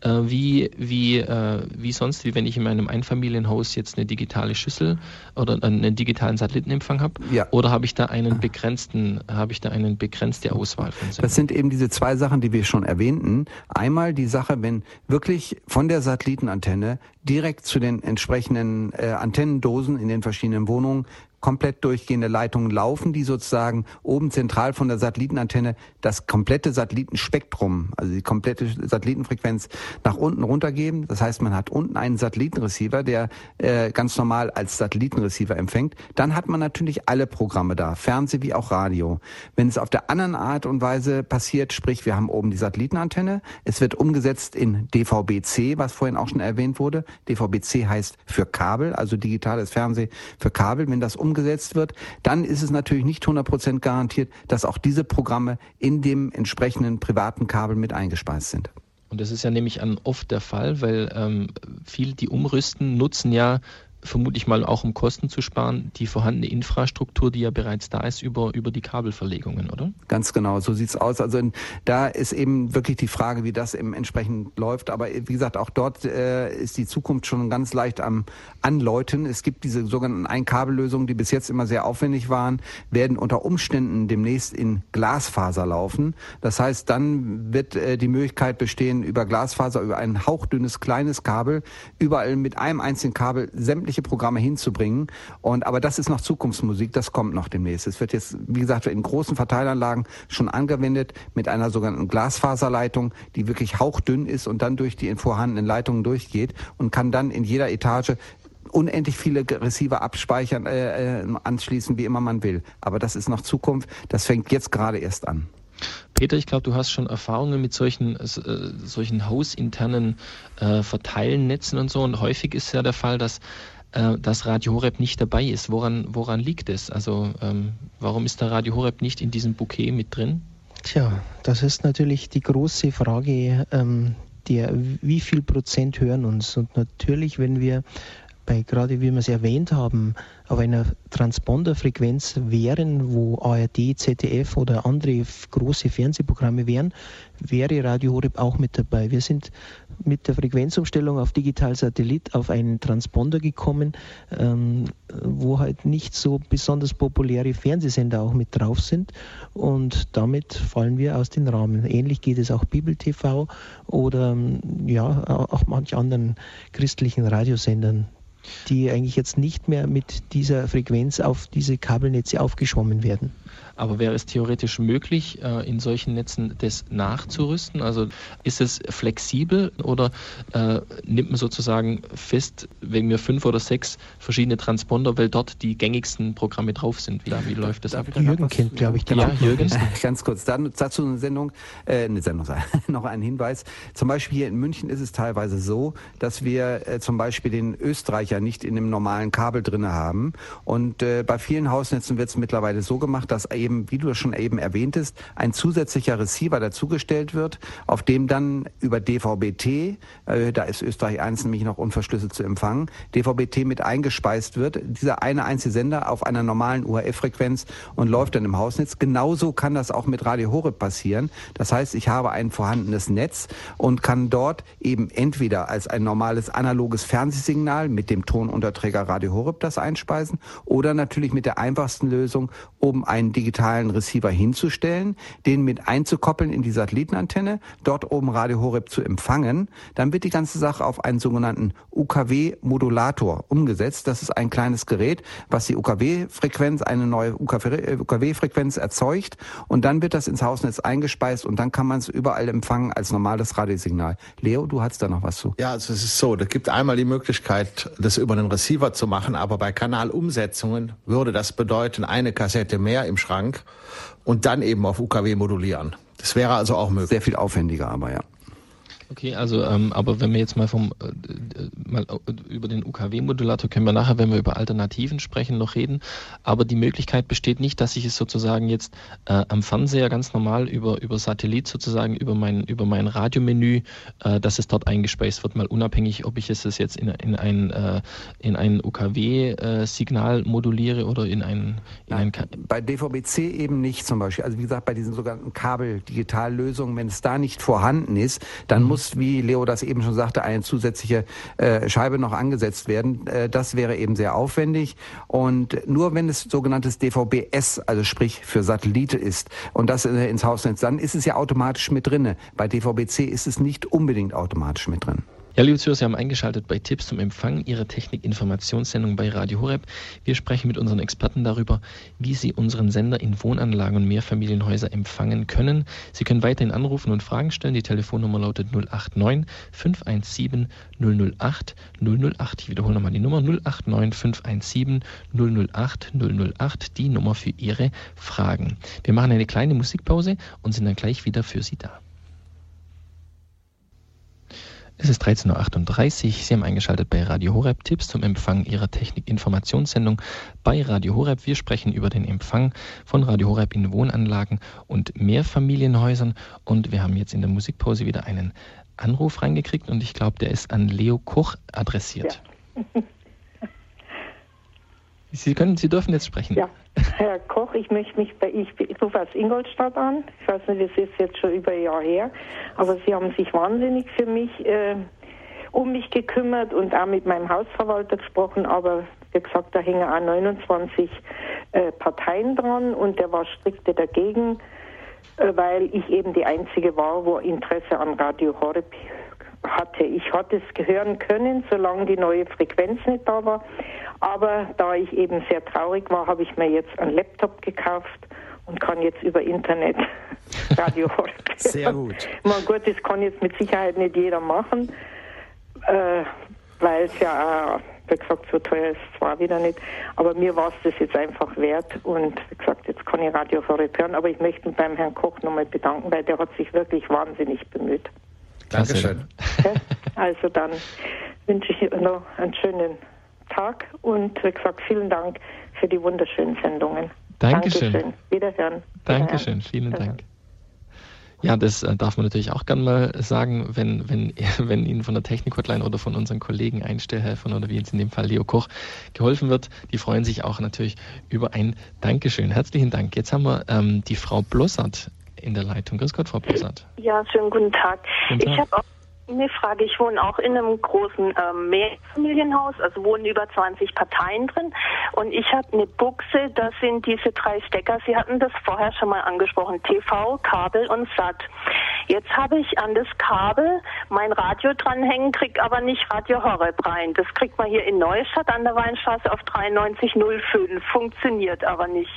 wie, wie, äh, wie sonst, wie wenn ich in meinem Einfamilienhaus jetzt eine digitale Schüssel oder einen digitalen Satellitenempfang habe? Ja. Oder habe ich da einen begrenzten, habe ich da eine begrenzte Auswahl von Sendern? Das sind eben diese zwei Sachen, die wir schon erwähnten. Einmal die Sache, wenn wirklich von der Satellitenantenne direkt zu den entsprechenden äh, Antennendosen in den verschiedenen Wohnungen komplett durchgehende Leitungen laufen, die sozusagen oben zentral von der Satellitenantenne das komplette Satellitenspektrum, also die komplette Satellitenfrequenz nach unten runtergeben. Das heißt, man hat unten einen Satellitenreceiver, der äh, ganz normal als Satellitenreceiver empfängt. Dann hat man natürlich alle Programme da, Fernseh wie auch Radio. Wenn es auf der anderen Art und Weise passiert, sprich, wir haben oben die Satellitenantenne, es wird umgesetzt in DVB-C, was vorhin auch schon erwähnt wurde. DVB-C heißt für Kabel, also digitales Fernsehen für Kabel. Wenn das um umgesetzt wird, dann ist es natürlich nicht 100% garantiert, dass auch diese Programme in dem entsprechenden privaten Kabel mit eingespeist sind. Und das ist ja nämlich oft der Fall, weil ähm, viele, die umrüsten, nutzen ja vermute ich mal auch um Kosten zu sparen, die vorhandene Infrastruktur, die ja bereits da ist, über, über die Kabelverlegungen, oder? Ganz genau, so sieht's aus. Also in, da ist eben wirklich die Frage, wie das eben entsprechend läuft. Aber wie gesagt, auch dort äh, ist die Zukunft schon ganz leicht am Anläuten. Es gibt diese sogenannten Einkabellösungen, die bis jetzt immer sehr aufwendig waren, werden unter Umständen demnächst in Glasfaser laufen. Das heißt, dann wird äh, die Möglichkeit bestehen, über Glasfaser, über ein hauchdünnes kleines Kabel, überall mit einem einzigen Kabel sämtliche sämtliche Programme hinzubringen. Und aber das ist noch Zukunftsmusik, das kommt noch demnächst. Es wird jetzt, wie gesagt, in großen Verteilanlagen schon angewendet mit einer sogenannten Glasfaserleitung, die wirklich hauchdünn ist und dann durch die vorhandenen Leitungen durchgeht und kann dann in jeder Etage unendlich viele Receiver abspeichern, äh, äh, anschließen, wie immer man will. Aber das ist noch Zukunft. Das fängt jetzt gerade erst an. Peter, ich glaube, du hast schon Erfahrungen mit solchen, äh, solchen hausinternen äh, Verteilnetzen und so. Und häufig ist ja der Fall, dass äh, dass Radio Horeb nicht dabei ist. Woran, woran liegt es? Also ähm, warum ist der Radio Horeb nicht in diesem Bouquet mit drin? Tja, das ist natürlich die große Frage, ähm, der, wie viel Prozent hören uns? Und natürlich, wenn wir bei, gerade wie wir es erwähnt haben, auf einer Transponderfrequenz wären, wo ARD, ZDF oder andere große Fernsehprogramme wären, wäre Radio Horeb auch mit dabei. Wir sind mit der Frequenzumstellung auf Digital-Satellit auf einen Transponder gekommen, ähm, wo halt nicht so besonders populäre Fernsehsender auch mit drauf sind und damit fallen wir aus den Rahmen. Ähnlich geht es auch Bibel TV oder ja auch manch anderen christlichen Radiosendern die eigentlich jetzt nicht mehr mit dieser Frequenz auf diese Kabelnetze aufgeschwommen werden. Aber wäre es theoretisch möglich, äh, in solchen Netzen das nachzurüsten? Also ist es flexibel oder äh, nimmt man sozusagen fest, wenn wir fünf oder sechs verschiedene Transponder, weil dort die gängigsten Programme drauf sind? Wie, wie läuft das ab? Jürgen kennt, glaube ich, die ja, Jürgen. Ganz kurz, dann dazu eine Sendung, äh, eine Sendung, noch ein Hinweis. Zum Beispiel hier in München ist es teilweise so, dass wir äh, zum Beispiel den Österreicher nicht in dem normalen Kabel drinne haben. Und äh, bei vielen Hausnetzen wird es mittlerweile so gemacht, dass eben, wie du schon eben erwähntest, ein zusätzlicher Receiver dazugestellt wird, auf dem dann über DVB-T, äh, da ist Österreich 1 nämlich noch unverschlüsselt zu empfangen, DVB-T mit eingespeist wird. Dieser eine einzige Sender auf einer normalen UHF-Frequenz und läuft dann im Hausnetz. Genauso kann das auch mit Radio Horeb passieren. Das heißt, ich habe ein vorhandenes Netz und kann dort eben entweder als ein normales analoges Fernsehsignal mit dem Tonunterträger Radio Horeb das einspeisen oder natürlich mit der einfachsten Lösung, um einen digitalen Receiver hinzustellen, den mit einzukoppeln in die Satellitenantenne, dort oben Radio Horeb zu empfangen. Dann wird die ganze Sache auf einen sogenannten UKW-Modulator umgesetzt. Das ist ein kleines Gerät, was die UKW-Frequenz, eine neue UKW-Frequenz erzeugt und dann wird das ins Hausnetz eingespeist und dann kann man es überall empfangen als normales Radiosignal. Leo, du hast da noch was zu. Ja, also es ist so, da gibt einmal die Möglichkeit, das über den Receiver zu machen, aber bei Kanalumsetzungen würde das bedeuten, eine Kassette mehr im Schrank und dann eben auf UKW modulieren. Das wäre also auch möglich. Sehr viel aufwendiger, aber ja. Okay, also ähm, aber wenn wir jetzt mal vom äh, äh mal äh, über den UKW-Modulator können wir nachher, wenn wir über Alternativen sprechen, noch reden. Aber die Möglichkeit besteht nicht, dass ich es sozusagen jetzt äh, am Fernseher ganz normal über über Satellit sozusagen über mein über mein Radiomenü, äh, dass es dort eingespeist wird, mal unabhängig, ob ich es jetzt in, in ein äh, in ein UKW-Signal äh, moduliere oder in ein, in Nein, ein bei DVB-C eben nicht zum Beispiel. Also wie gesagt, bei diesen sogenannten Kabel-Digitallösungen, wenn es da nicht vorhanden ist, dann muss muss, wie Leo das eben schon sagte, eine zusätzliche äh, Scheibe noch angesetzt werden. Äh, das wäre eben sehr aufwendig. Und nur wenn es sogenanntes DVB-S, also sprich für Satellite ist und das äh, ins Hausnetz, dann ist es ja automatisch mit drinne. Bei DVB-C ist es nicht unbedingt automatisch mit drin. Ja, liebe Zuhörer, Sie haben eingeschaltet bei Tipps zum Empfang Ihrer Technik-Informationssendung bei Radio Horeb. Wir sprechen mit unseren Experten darüber, wie Sie unseren Sender in Wohnanlagen und Mehrfamilienhäuser empfangen können. Sie können weiterhin anrufen und Fragen stellen. Die Telefonnummer lautet 089 517 008 008. Ich wiederhole nochmal die Nummer 089 517 008 008, die Nummer für Ihre Fragen. Wir machen eine kleine Musikpause und sind dann gleich wieder für Sie da. Es ist 13.38 Uhr. Sie haben eingeschaltet bei Radio Horeb Tipps zum Empfang Ihrer Technik-Informationssendung bei Radio Horeb. Wir sprechen über den Empfang von Radio Horeb in Wohnanlagen und Mehrfamilienhäusern. Und wir haben jetzt in der Musikpause wieder einen Anruf reingekriegt und ich glaube, der ist an Leo Koch adressiert. Ja. Sie können, Sie dürfen jetzt sprechen. Ja, Herr Koch, ich möchte mich bei, ich, rufe aus Ingolstadt an. Ich weiß nicht, das ist jetzt schon über ein Jahr her, aber Sie haben sich wahnsinnig für mich, äh, um mich gekümmert und auch mit meinem Hausverwalter gesprochen, aber wie gesagt, da hängen auch 29 äh, Parteien dran und der war strikte dagegen, äh, weil ich eben die Einzige war, wo Interesse an Radio Horeb hatte. Ich hatte es hören können, solange die neue Frequenz nicht da war. Aber da ich eben sehr traurig war, habe ich mir jetzt einen Laptop gekauft und kann jetzt über Internet Radio hören. Sehr gut. Man gut, das kann jetzt mit Sicherheit nicht jeder machen, äh, weil es ja auch, wie gesagt, so teuer ist es zwar wieder nicht, aber mir war es das jetzt einfach wert und wie gesagt, jetzt kann ich Radio hören, aber ich möchte mich beim Herrn Koch nochmal bedanken, weil der hat sich wirklich wahnsinnig bemüht. Dankeschön. Also dann wünsche ich noch einen schönen Tag und wie gesagt, vielen Dank für die wunderschönen Sendungen. Dankeschön. Dankeschön. Wiederhören. Dankeschön, vielen Dank. Ja, das äh, darf man natürlich auch gerne mal sagen, wenn, wenn, wenn Ihnen von der Technik-Hotline oder von unseren Kollegen Einstellhelfern oder wie jetzt in dem Fall Leo Koch geholfen wird. Die freuen sich auch natürlich über ein Dankeschön. Herzlichen Dank. Jetzt haben wir ähm, die Frau Blossert in der Leitung. Grüß Gott, Frau Blossert. Ja, schönen guten Tag. Guten Tag. Ich habe auch eine Frage. Ich wohne auch in einem großen ähm, Mehrfamilienhaus, also wohnen über 20 Parteien drin. Und ich habe eine Buchse, da sind diese drei Stecker. Sie hatten das vorher schon mal angesprochen. TV, Kabel und SAT. Jetzt habe ich an das Kabel mein Radio dranhängen, krieg aber nicht Radio Horeb rein. Das kriegt man hier in Neustadt an der Weinstraße auf 9305. Funktioniert aber nicht.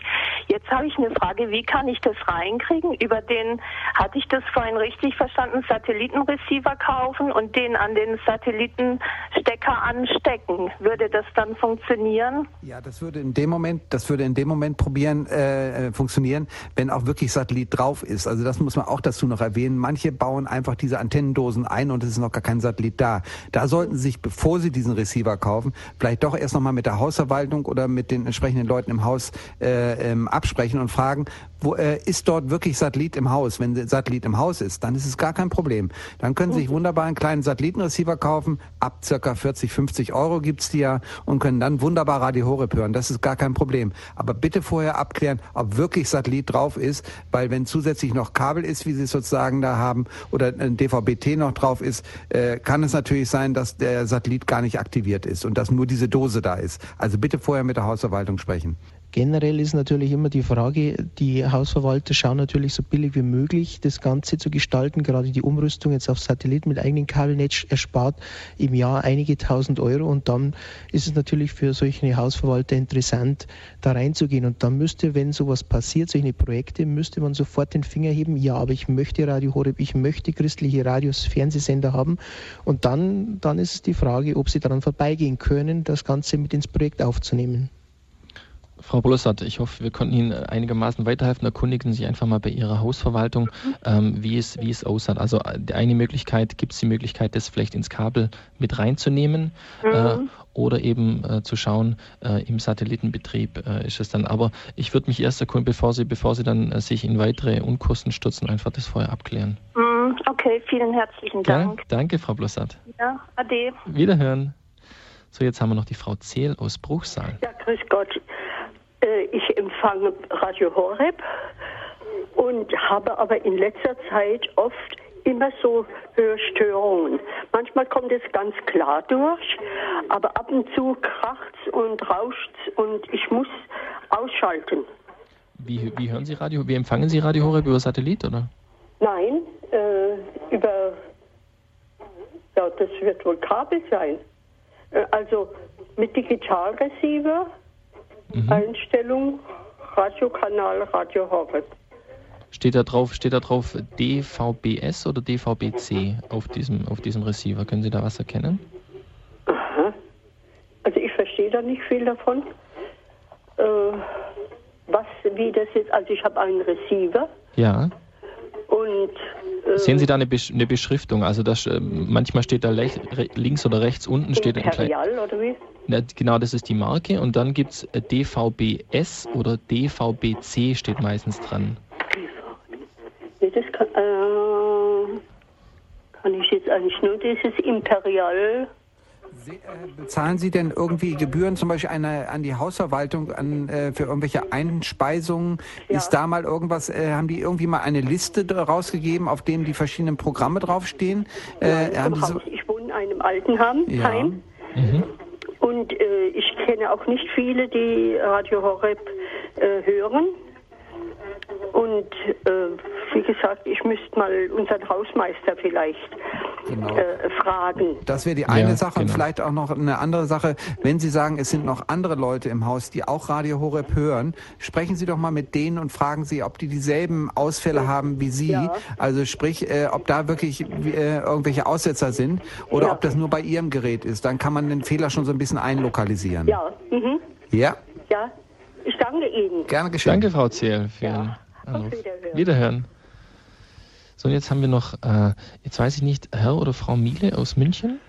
Jetzt habe ich eine Frage, wie kann ich das reinkriegen? Über den, hatte ich das vorhin richtig verstanden, Satellitenreceiver-Kabel? Kaufen und den an den Satellitenstecker anstecken. Würde das dann funktionieren? Ja, das würde in dem Moment, das würde in dem Moment probieren äh, äh funktionieren, wenn auch wirklich Satellit drauf ist. Also das muss man auch dazu noch erwähnen. Manche bauen einfach diese Antennendosen ein und es ist noch gar kein Satellit da. Da sollten Sie sich, bevor Sie diesen Receiver kaufen, vielleicht doch erst nochmal mit der Hausverwaltung oder mit den entsprechenden Leuten im Haus äh, ähm, absprechen und fragen, wo, äh, ist dort wirklich Satellit im Haus? Wenn Satellit im Haus ist, dann ist es gar kein Problem. Dann können Sie sich wunderbar einen kleinen Satellitenreceiver kaufen. Ab circa 40, 50 Euro gibt's die ja und können dann wunderbar Radio Horeb hören. Das ist gar kein Problem. Aber bitte vorher abklären, ob wirklich Satellit drauf ist, weil wenn zusätzlich noch Kabel ist, wie Sie sozusagen da haben, oder ein DVB-T noch drauf ist, äh, kann es natürlich sein, dass der Satellit gar nicht aktiviert ist und dass nur diese Dose da ist. Also bitte vorher mit der Hausverwaltung sprechen. Generell ist natürlich immer die Frage, die Hausverwalter schauen natürlich so billig wie möglich das Ganze zu gestalten. Gerade die Umrüstung jetzt auf Satellit mit eigenem Kabelnetz erspart im Jahr einige tausend Euro und dann ist es natürlich für solche Hausverwalter interessant, da reinzugehen. Und dann müsste, wenn sowas passiert, solche Projekte, müsste man sofort den Finger heben, ja, aber ich möchte Radio Horeb, ich möchte christliche Radios, Fernsehsender haben. Und dann, dann ist es die Frage, ob sie daran vorbeigehen können, das Ganze mit ins Projekt aufzunehmen. Frau Bolossat, ich hoffe, wir konnten Ihnen einigermaßen weiterhelfen. Erkundigen Sie einfach mal bei Ihrer Hausverwaltung, ähm, wie, es, wie es aussah. Also äh, eine Möglichkeit, gibt es die Möglichkeit, das vielleicht ins Kabel mit reinzunehmen mhm. äh, oder eben äh, zu schauen, äh, im Satellitenbetrieb äh, ist es dann. Aber ich würde mich erst erkunden, bevor Sie, bevor Sie dann äh, sich in weitere Unkosten stürzen, einfach das vorher abklären. Mhm, okay, vielen herzlichen Dank. Ja, danke, Frau Blossat. Ja, ade. Wiederhören. So, jetzt haben wir noch die Frau Zehl aus Bruchsal. Ja, grüß Gott. Äh, ich empfange Radio Horeb und habe aber in letzter Zeit oft immer so Hörstörungen. Manchmal kommt es ganz klar durch, aber ab und zu kracht's und rauscht's und ich muss ausschalten. Wie, wie hören Sie Radio? Wie empfangen Sie Radio Horeb über Satellit, oder? Nein, äh, über ja, das wird wohl Kabel sein. Äh, also mit Digitalreceiver Mhm. Einstellung Radiokanal Radio Horeb. Steht da drauf, steht da drauf DVBS oder DVBC auf diesem, auf diesem Receiver? Können Sie da was erkennen? Aha. Also ich verstehe da nicht viel davon. Äh, was, wie das jetzt, also ich habe einen Receiver. Ja. Und äh, Sehen Sie da eine, Besch eine Beschriftung? Also das, äh, manchmal steht da links oder rechts unten steht Imperial ein oder wie? Na, genau, das ist die Marke und dann gibt es äh, DVBS oder DVBC steht meistens dran. Nee, das kann, äh, kann ich jetzt eigentlich nur dieses Imperial Bezahlen Sie denn irgendwie Gebühren, zum Beispiel eine, an die Hausverwaltung, an, äh, für irgendwelche Einspeisungen? Ja. Ist da mal irgendwas, äh, haben die irgendwie mal eine Liste rausgegeben, auf dem die verschiedenen Programme draufstehen? Äh, Nein, so ich wohne in einem Altenheim. Ja. Mhm. Und äh, ich kenne auch nicht viele, die Radio Horeb äh, hören. Und äh, wie gesagt, ich müsste mal unseren Hausmeister vielleicht genau. äh, fragen. Das wäre die eine ja, Sache genau. und vielleicht auch noch eine andere Sache. Wenn Sie sagen, es sind noch andere Leute im Haus, die auch Radio Horeb hören, sprechen Sie doch mal mit denen und fragen Sie, ob die dieselben Ausfälle haben wie Sie. Ja. Also sprich, äh, ob da wirklich äh, irgendwelche Aussetzer sind oder ja. ob das nur bei Ihrem Gerät ist. Dann kann man den Fehler schon so ein bisschen einlokalisieren. Ja. Mhm. Ja. Ja. Ich danke Ihnen. Gerne geschehen. Danke, Frau Ziehl, für ja. Anruf. Wiederhören. Wiederhören. So, und jetzt haben wir noch, äh, jetzt weiß ich nicht, Herr oder Frau Miele aus München?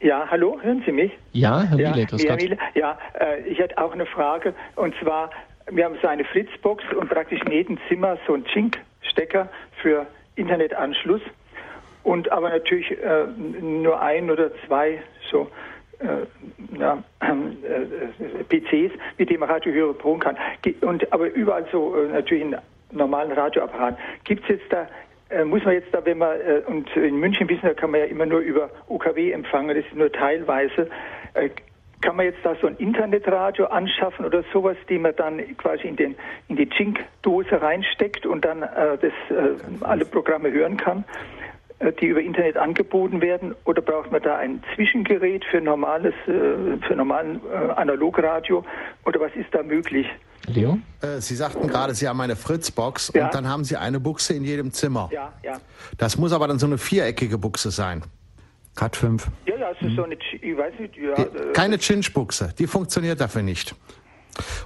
Ja, hallo, hören Sie mich? Ja, Herr Miele, grüß Herr Miele. Ja, äh, ich hätte auch eine Frage. Und zwar, wir haben so eine Fritzbox und praktisch in jedem Zimmer so ein Chink-Stecker für Internetanschluss. Und aber natürlich äh, nur ein oder zwei so ja, äh, PCs, mit denen man Radiohörer proben kann. Und aber überall so äh, natürlich einen normalen Radioapparat. Gibt es jetzt da äh, muss man jetzt da, wenn man, äh, und in München wissen, da kann man ja immer nur über UKW empfangen, das ist nur teilweise. Äh, kann man jetzt da so ein Internetradio anschaffen oder sowas, die man dann quasi in, den, in die Chink-Dose reinsteckt und dann äh, das, äh, alle Programme hören kann, äh, die über Internet angeboten werden? Oder braucht man da ein Zwischengerät für normales, für normalen Analogradio? Oder was ist da möglich? Leo? Äh, Sie sagten gerade, Sie haben eine Fritzbox Ja. und dann haben Sie eine Buchse in jedem Zimmer. Ja, ja. Das muss aber dann so eine viereckige Buchse sein. Cat 5. Ja, ja, es ist so eine, ich weiß nicht, ja. Die, äh, keine Chinch-Buchse, die funktioniert dafür nicht.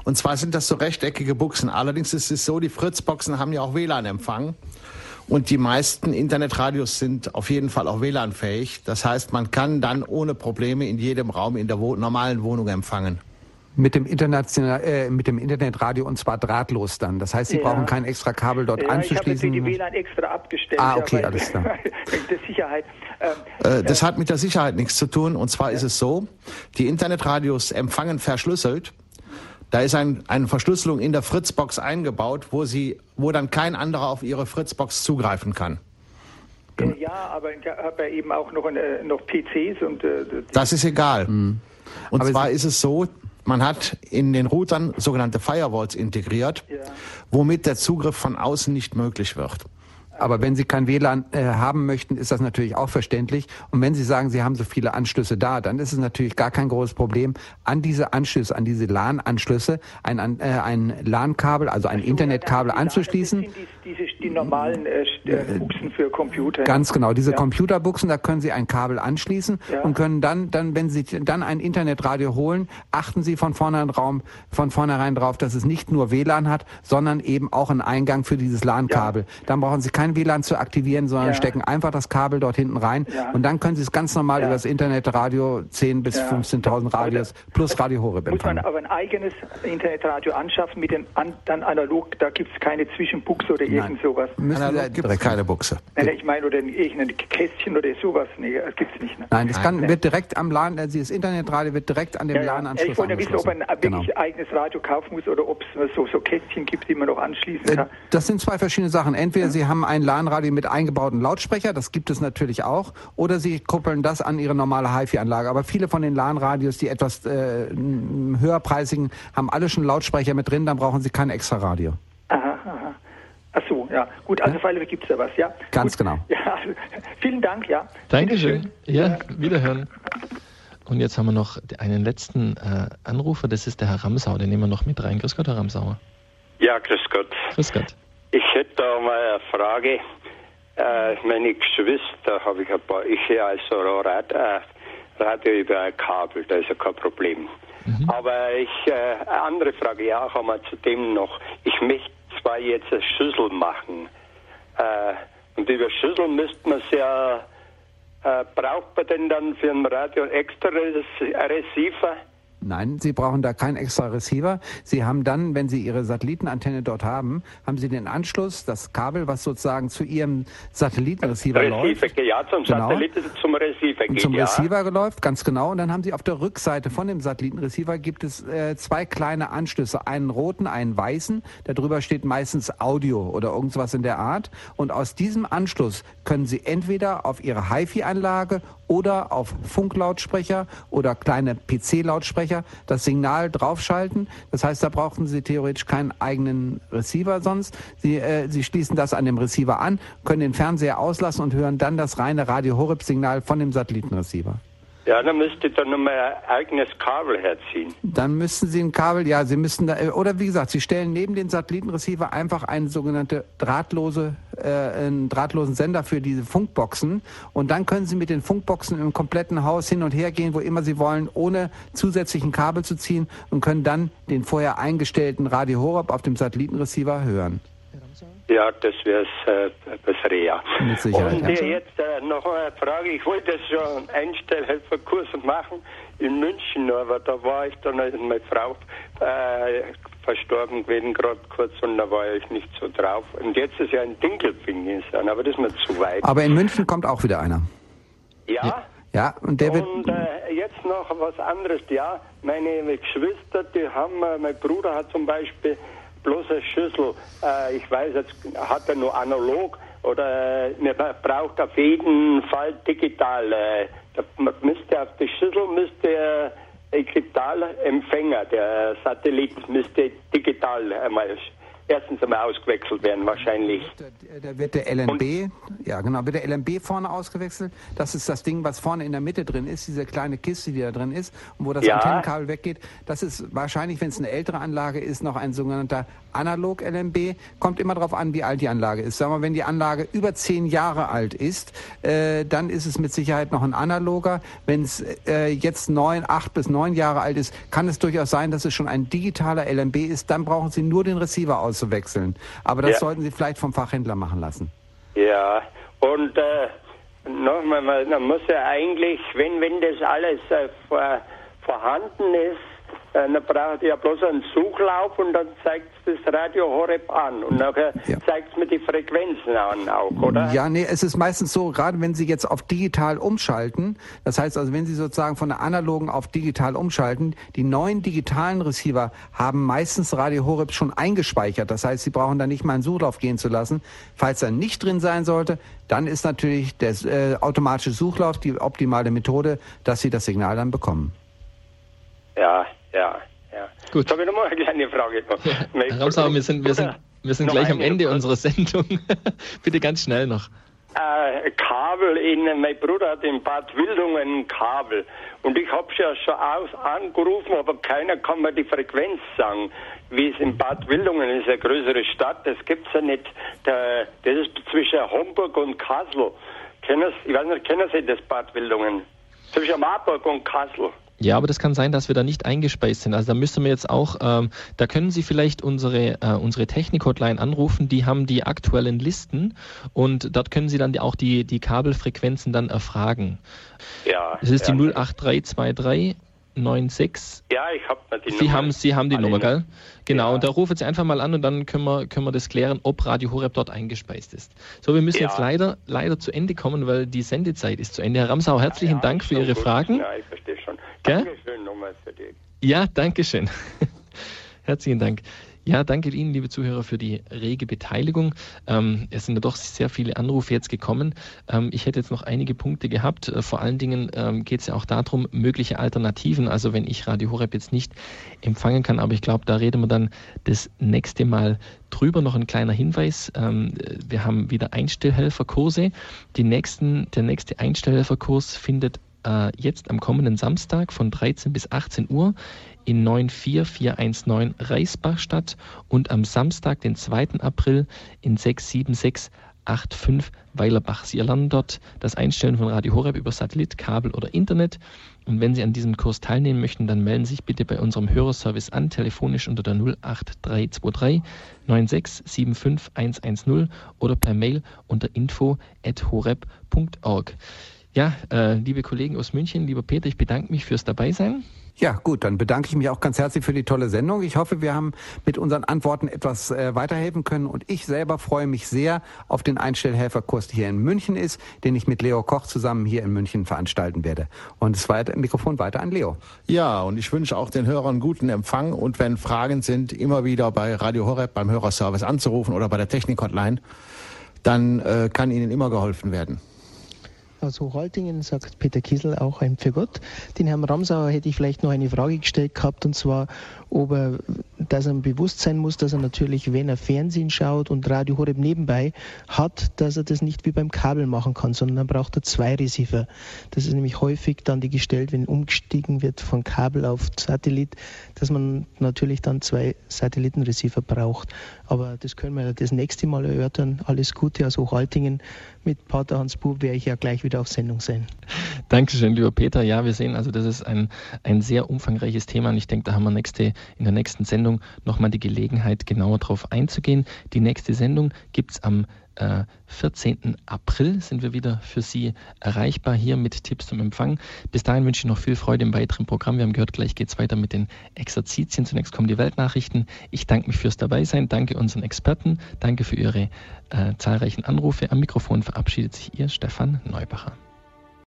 Und zwar sind das so rechteckige Buchsen. Allerdings ist es so, die Fritzboxen haben ja auch WLAN-Empfang. Und die meisten Internetradios sind auf jeden Fall auch WLAN-fähig. Das heißt, man kann dann ohne Probleme in jedem Raum in der wo normalen Wohnung empfangen. Mit dem, international, äh, mit dem Internetradio und zwar drahtlos dann. Das heißt, Sie Ja. brauchen kein extra Kabel dort ja, ich habe anzuschließen. die WLAN extra abgestellt. Ah, ja, okay, weil- alles klar. Der Sicherheit. Ähm, Äh, das hat mit der Sicherheit nichts zu tun. Und zwar ist es so, die Internetradios empfangen verschlüsselt. Da ist ein, eine Verschlüsselung in der Fritzbox eingebaut, wo, sie, wo dann kein anderer auf ihre Fritzbox zugreifen kann. äh, ja, aber ich habe ja eben auch noch, äh, noch PCs und äh, Das ist egal. Und Aber zwar ist es so, man hat in den Routern sogenannte Firewalls integriert, womit der Zugriff von außen nicht möglich wird. Aber wenn Sie kein WLAN äh, haben möchten, ist das natürlich auch verständlich. Und wenn Sie sagen, Sie haben so viele Anschlüsse da, dann ist es natürlich gar kein großes Problem, an diese Anschlüsse, an diese LAN-Anschlüsse ein, äh, ein LAN-Kabel, also ein Internetkabel anzuschließen. Die, normalen äh, St- äh, Buchsen für Computer. Ganz genau, diese ja. Computerbuchsen, da können Sie ein Kabel anschließen Ja. und können dann, dann, wenn Sie dann ein Internetradio holen, achten Sie von vornherein, Raum, von vornherein drauf, dass es nicht nur WLAN hat, sondern eben auch einen Eingang für dieses LAN-Kabel. Dann brauchen Sie kein WLAN zu aktivieren, sondern Ja. stecken einfach das Kabel dort hinten rein Ja. und dann können Sie es ganz normal Ja. über das Internetradio 10 bis Ja. 15.000 Radios plus Radio Horeb Muss man empfangen. aber ein eigenes Internetradio anschaffen mit den an, dann analog, da gibt es keine Zwischenbuchse oder irgend sowas. Müssen Sie gibt es keine Buchse. Nein, ich meine, oder irgendein Kästchen oder sowas. Nee, das gibt's nicht. Ne? Nein, das kann, Nein. wird direkt am LAN, also das Internetradio wird direkt an dem Ja, ja. LAN-Anschluss Ich wollte ja wissen, ob man. Genau. wirklich eigenes Radio kaufen muss oder ob es so, so Kästchen gibt, die man noch anschließen Äh, kann. Das sind zwei verschiedene Sachen. Entweder Sie haben ein LAN-Radio mit eingebauten Lautsprecher, das gibt es natürlich auch, oder Sie kuppeln das an Ihre normale HiFi-Anlage. Aber viele von den LAN-Radios, die etwas äh, höherpreisigen, haben alle schon Lautsprecher mit drin, dann brauchen Sie kein extra Radio. Aha, aha. Ach so, ja. Gut, also auf alle gibt es da was, ja. Ganz genau. Ja, also, vielen Dank, ja. Dankeschön. Ja, wiederhören. Und jetzt haben wir noch einen letzten äh, Anrufer, das ist der Herr Ramsau, den nehmen wir noch mit rein. Grüß Gott, Herr Ramsauer. Ja, grüß Gott. Grüß Gott. Ich hätte da mal eine Frage. Äh, meine Geschwister habe ich ein paar. Ich höre also Rad, äh, Radio über ein Kabel, da ist ja kein Problem. Aber ich, äh, eine andere Frage, ja, auch einmal zu dem noch. Ich möchte zwar jetzt eine Schüssel machen. Äh, und über Schüssel müsste man ja, äh, braucht man denn dann für ein Radio extra Receiver? Nein, Sie brauchen da keinen extra Receiver. Sie haben dann, wenn Sie Ihre Satellitenantenne dort haben, haben Sie den Anschluss, das Kabel, was sozusagen zu Ihrem Satellitenreceiver läuft. Receiver, ja, zum Genau. Satelliten zum Receiver geht, zum ja. Receiver läuft, ganz genau. Und dann haben Sie auf der Rückseite von dem Satellitenreceiver gibt es äh, zwei kleine Anschlüsse, einen roten, einen weißen. Darüber steht meistens Audio oder irgendwas in der Art. Und aus diesem Anschluss können Sie entweder auf Ihre HiFi-Anlage oder auf Funklautsprecher oder kleine PC-Lautsprecher das Signal draufschalten. Das heißt, da brauchen Sie theoretisch keinen eigenen Receiver sonst. Sie, äh, Sie schließen das an dem Receiver an, können den Fernseher auslassen und hören dann das reine Radio Horeb-Signal von dem Satellitenreceiver. Ja, dann müsste dann nochmal ein eigenes Kabel herziehen. Dann müssten Sie ein Kabel, ja, Sie müssten da, oder wie gesagt, Sie stellen neben den Satellitenreceiver einfach einen sogenannte drahtlose, äh, einen drahtlosen Sender für diese Funkboxen und dann können Sie mit den Funkboxen im kompletten Haus hin und her gehen, wo immer Sie wollen, ohne zusätzlichen Kabel zu ziehen und können dann den vorher eingestellten Radio Horeb auf dem Satellitenreceiver hören. Ja, das wäre äh, bessere, ja. Mit Sicherheit, Und ja. jetzt äh, noch eine Frage. Ich wollte das schon Einstellhelferkurs machen in München, aber da war ich dann, als meine Frau äh, verstorben gewesen, gerade kurz, und da war ich nicht so drauf. Und jetzt ist ja ein Dinkelfing, aber das ist mir zu weit. Aber in München kommt auch wieder einer. ja? Ja, und der wird, Und äh, jetzt noch was anderes. Ja, meine Geschwister, die haben, äh, mein Bruder hat zum Beispiel bloß eine Schüssel. Äh, ich weiß, jetzt hat er nur analog oder äh, man braucht auf jeden Fall digital. Äh, man müsste auf die Schüssel müsste äh, digital Empfänger, der Satellit müsste digital einmal erstens einmal ausgewechselt werden, wahrscheinlich. Da wird der LNB, ja genau, wird der LNB vorne ausgewechselt. Das ist das Ding, was vorne in der Mitte drin ist, diese kleine Kiste, die da drin ist, und wo das ja. Antennenkabel weggeht. Das ist wahrscheinlich, wenn es eine ältere Anlage ist, noch ein sogenannter Analog-LNB. Kommt immer darauf an, wie alt die Anlage ist. Sagen wir, wenn die Anlage über zehn Jahre alt ist, äh, dann ist es mit Sicherheit noch ein analoger. Wenn es äh, jetzt neun, acht bis neun Jahre alt ist, kann es durchaus sein, dass es schon ein digitaler LNB ist. Dann brauchen Sie nur den Receiver aus auszuwechseln. Aber das ja. sollten Sie vielleicht vom Fachhändler machen lassen. Ja, und äh, nochmal, man muss ja eigentlich, wenn, wenn das alles äh, vor, vorhanden ist, dann braucht ihr bloß einen Suchlauf und dann zeigt es das Radio Horeb an und nachher ja. zeigt es mir die Frequenzen an auch, oder? Ja, nee, es ist meistens so, gerade wenn Sie jetzt auf digital umschalten, das heißt also, wenn Sie sozusagen von der analogen auf digital umschalten, die neuen digitalen Receiver haben meistens Radio Horeb schon eingespeichert. Das heißt, Sie brauchen da nicht mal einen Suchlauf gehen zu lassen. Falls er nicht drin sein sollte, dann ist natürlich der äh, automatische Suchlauf die optimale Methode, dass Sie das Signal dann bekommen. Ja, ja, ja. Gut. Jetzt habe ich nochmal eine kleine Frage. Ja, Herr Ramsauer, wir sind, wir sind, wir sind gleich am Ende unserer Sendung. Bitte ganz schnell noch. Äh, Kabel in, mein Bruder hat in Bad Wildungen ein Kabel und ich habe es ja schon aus, angerufen, aber keiner kann mir die Frequenz sagen, wie es in Bad Wildungen ist, eine größere Stadt, das gibt es ja nicht, der, das ist zwischen Homburg und Kassel. Kennen, ich weiß nicht, kennen Sie das Bad Wildungen? Zwischen Marburg und Kassel. Ja, aber das kann sein, dass wir da nicht eingespeist sind. Also da müssen wir jetzt auch, ähm, da können Sie vielleicht unsere, äh, unsere Technik-Hotline anrufen, die haben die aktuellen Listen und dort können Sie dann auch die, die Kabelfrequenzen dann erfragen. Ja. Das ist ja. die 08323 96. Ja, ich habe die Sie Nummer. Haben, Sie haben die Nummer, gell? Genau, ja. und da rufen Sie einfach mal an und dann können wir, können wir das klären, ob Radio Horeb dort eingespeist ist. So, wir müssen ja. jetzt leider, leider zu Ende kommen, weil die Sendezeit ist zu Ende. Herr Ramsau, herzlichen ja, Dank für Ihre gut. Fragen. Ja, ich verstehe schon. Dankeschön nochmal für die. Ja, danke schön. herzlichen Dank. Ja, danke Ihnen, liebe Zuhörer, für die rege Beteiligung. Ähm, es sind ja doch sehr viele Anrufe jetzt gekommen. Ähm, ich hätte jetzt noch einige Punkte gehabt. Äh, vor allen Dingen ähm, geht es ja auch darum, mögliche Alternativen. Also wenn ich Radio Horeb jetzt nicht empfangen kann, aber ich glaube, da reden wir dann das nächste Mal drüber. Noch ein kleiner Hinweis. Ähm, wir haben wieder Einstellhelferkurse. Die nächsten, der nächste Einstellhelferkurs findet äh, jetzt am kommenden Samstag von 13 bis 18 Uhr in 94419 Reisbach statt und am Samstag, den 2. April in 67685 Weilerbach. Sie erlernen dort das Einstellen von Radio Horeb über Satellit, Kabel oder Internet. Und wenn Sie an diesem Kurs teilnehmen möchten, dann melden Sie sich bitte bei unserem Hörerservice an, telefonisch unter der 08323 96 110 oder per Mail unter info.horeb.org. Ja, äh, liebe Kollegen aus München, lieber Peter, ich bedanke mich fürs Dabeisein. Ja, gut, dann bedanke ich mich auch ganz herzlich für die tolle Sendung. Ich hoffe, wir haben mit unseren Antworten etwas äh, weiterhelfen können und ich selber freue mich sehr auf den Einstellhelferkurs, der hier in München ist, den ich mit Leo Koch zusammen hier in München veranstalten werde. Und das Mikrofon weiter an Leo. Ja, und ich wünsche auch den Hörern guten Empfang und wenn Fragen sind, immer wieder bei Radio Horeb beim Hörerservice anzurufen oder bei der Technik-Hotline, dann äh, kann Ihnen immer geholfen werden aus Hochhaltingen, sagt Peter Kiesel, auch ein für Gott. Den Herrn Ramsauer hätte ich vielleicht noch eine Frage gestellt gehabt, und zwar, ob er, dass er bewusst sein muss, dass er natürlich, wenn er Fernsehen schaut und Radio Horeb nebenbei hat, dass er das nicht wie beim Kabel machen kann, sondern dann braucht er zwei Receiver. Das ist nämlich häufig dann die gestellt, wenn umgestiegen wird von Kabel auf Satellit, dass man natürlich dann zwei Satellitenreceiver braucht. Aber das können wir das nächste Mal erörtern. Alles Gute aus Hochaltingen. Mit Pater Hans Bub werde ich ja gleich wieder auf Sendung sein. Dankeschön, lieber Peter. Ja, wir sehen also, das ist ein, ein sehr umfangreiches Thema und ich denke, da haben wir nächste, in der nächsten Sendung nochmal die Gelegenheit, genauer darauf einzugehen. Die nächste Sendung gibt es am äh, 14. April sind wir wieder für Sie erreichbar hier mit Tipps zum Empfang. Bis dahin wünsche ich noch viel Freude im weiteren Programm. Wir haben gehört, gleich geht es weiter mit den Exerzitien. Zunächst kommen die Weltnachrichten. Ich danke mich fürs Dabeisein, danke unseren Experten, danke für Ihre äh, zahlreichen Anrufe. Am Mikrofon verabschiedet sich Ihr Stefan Neubacher.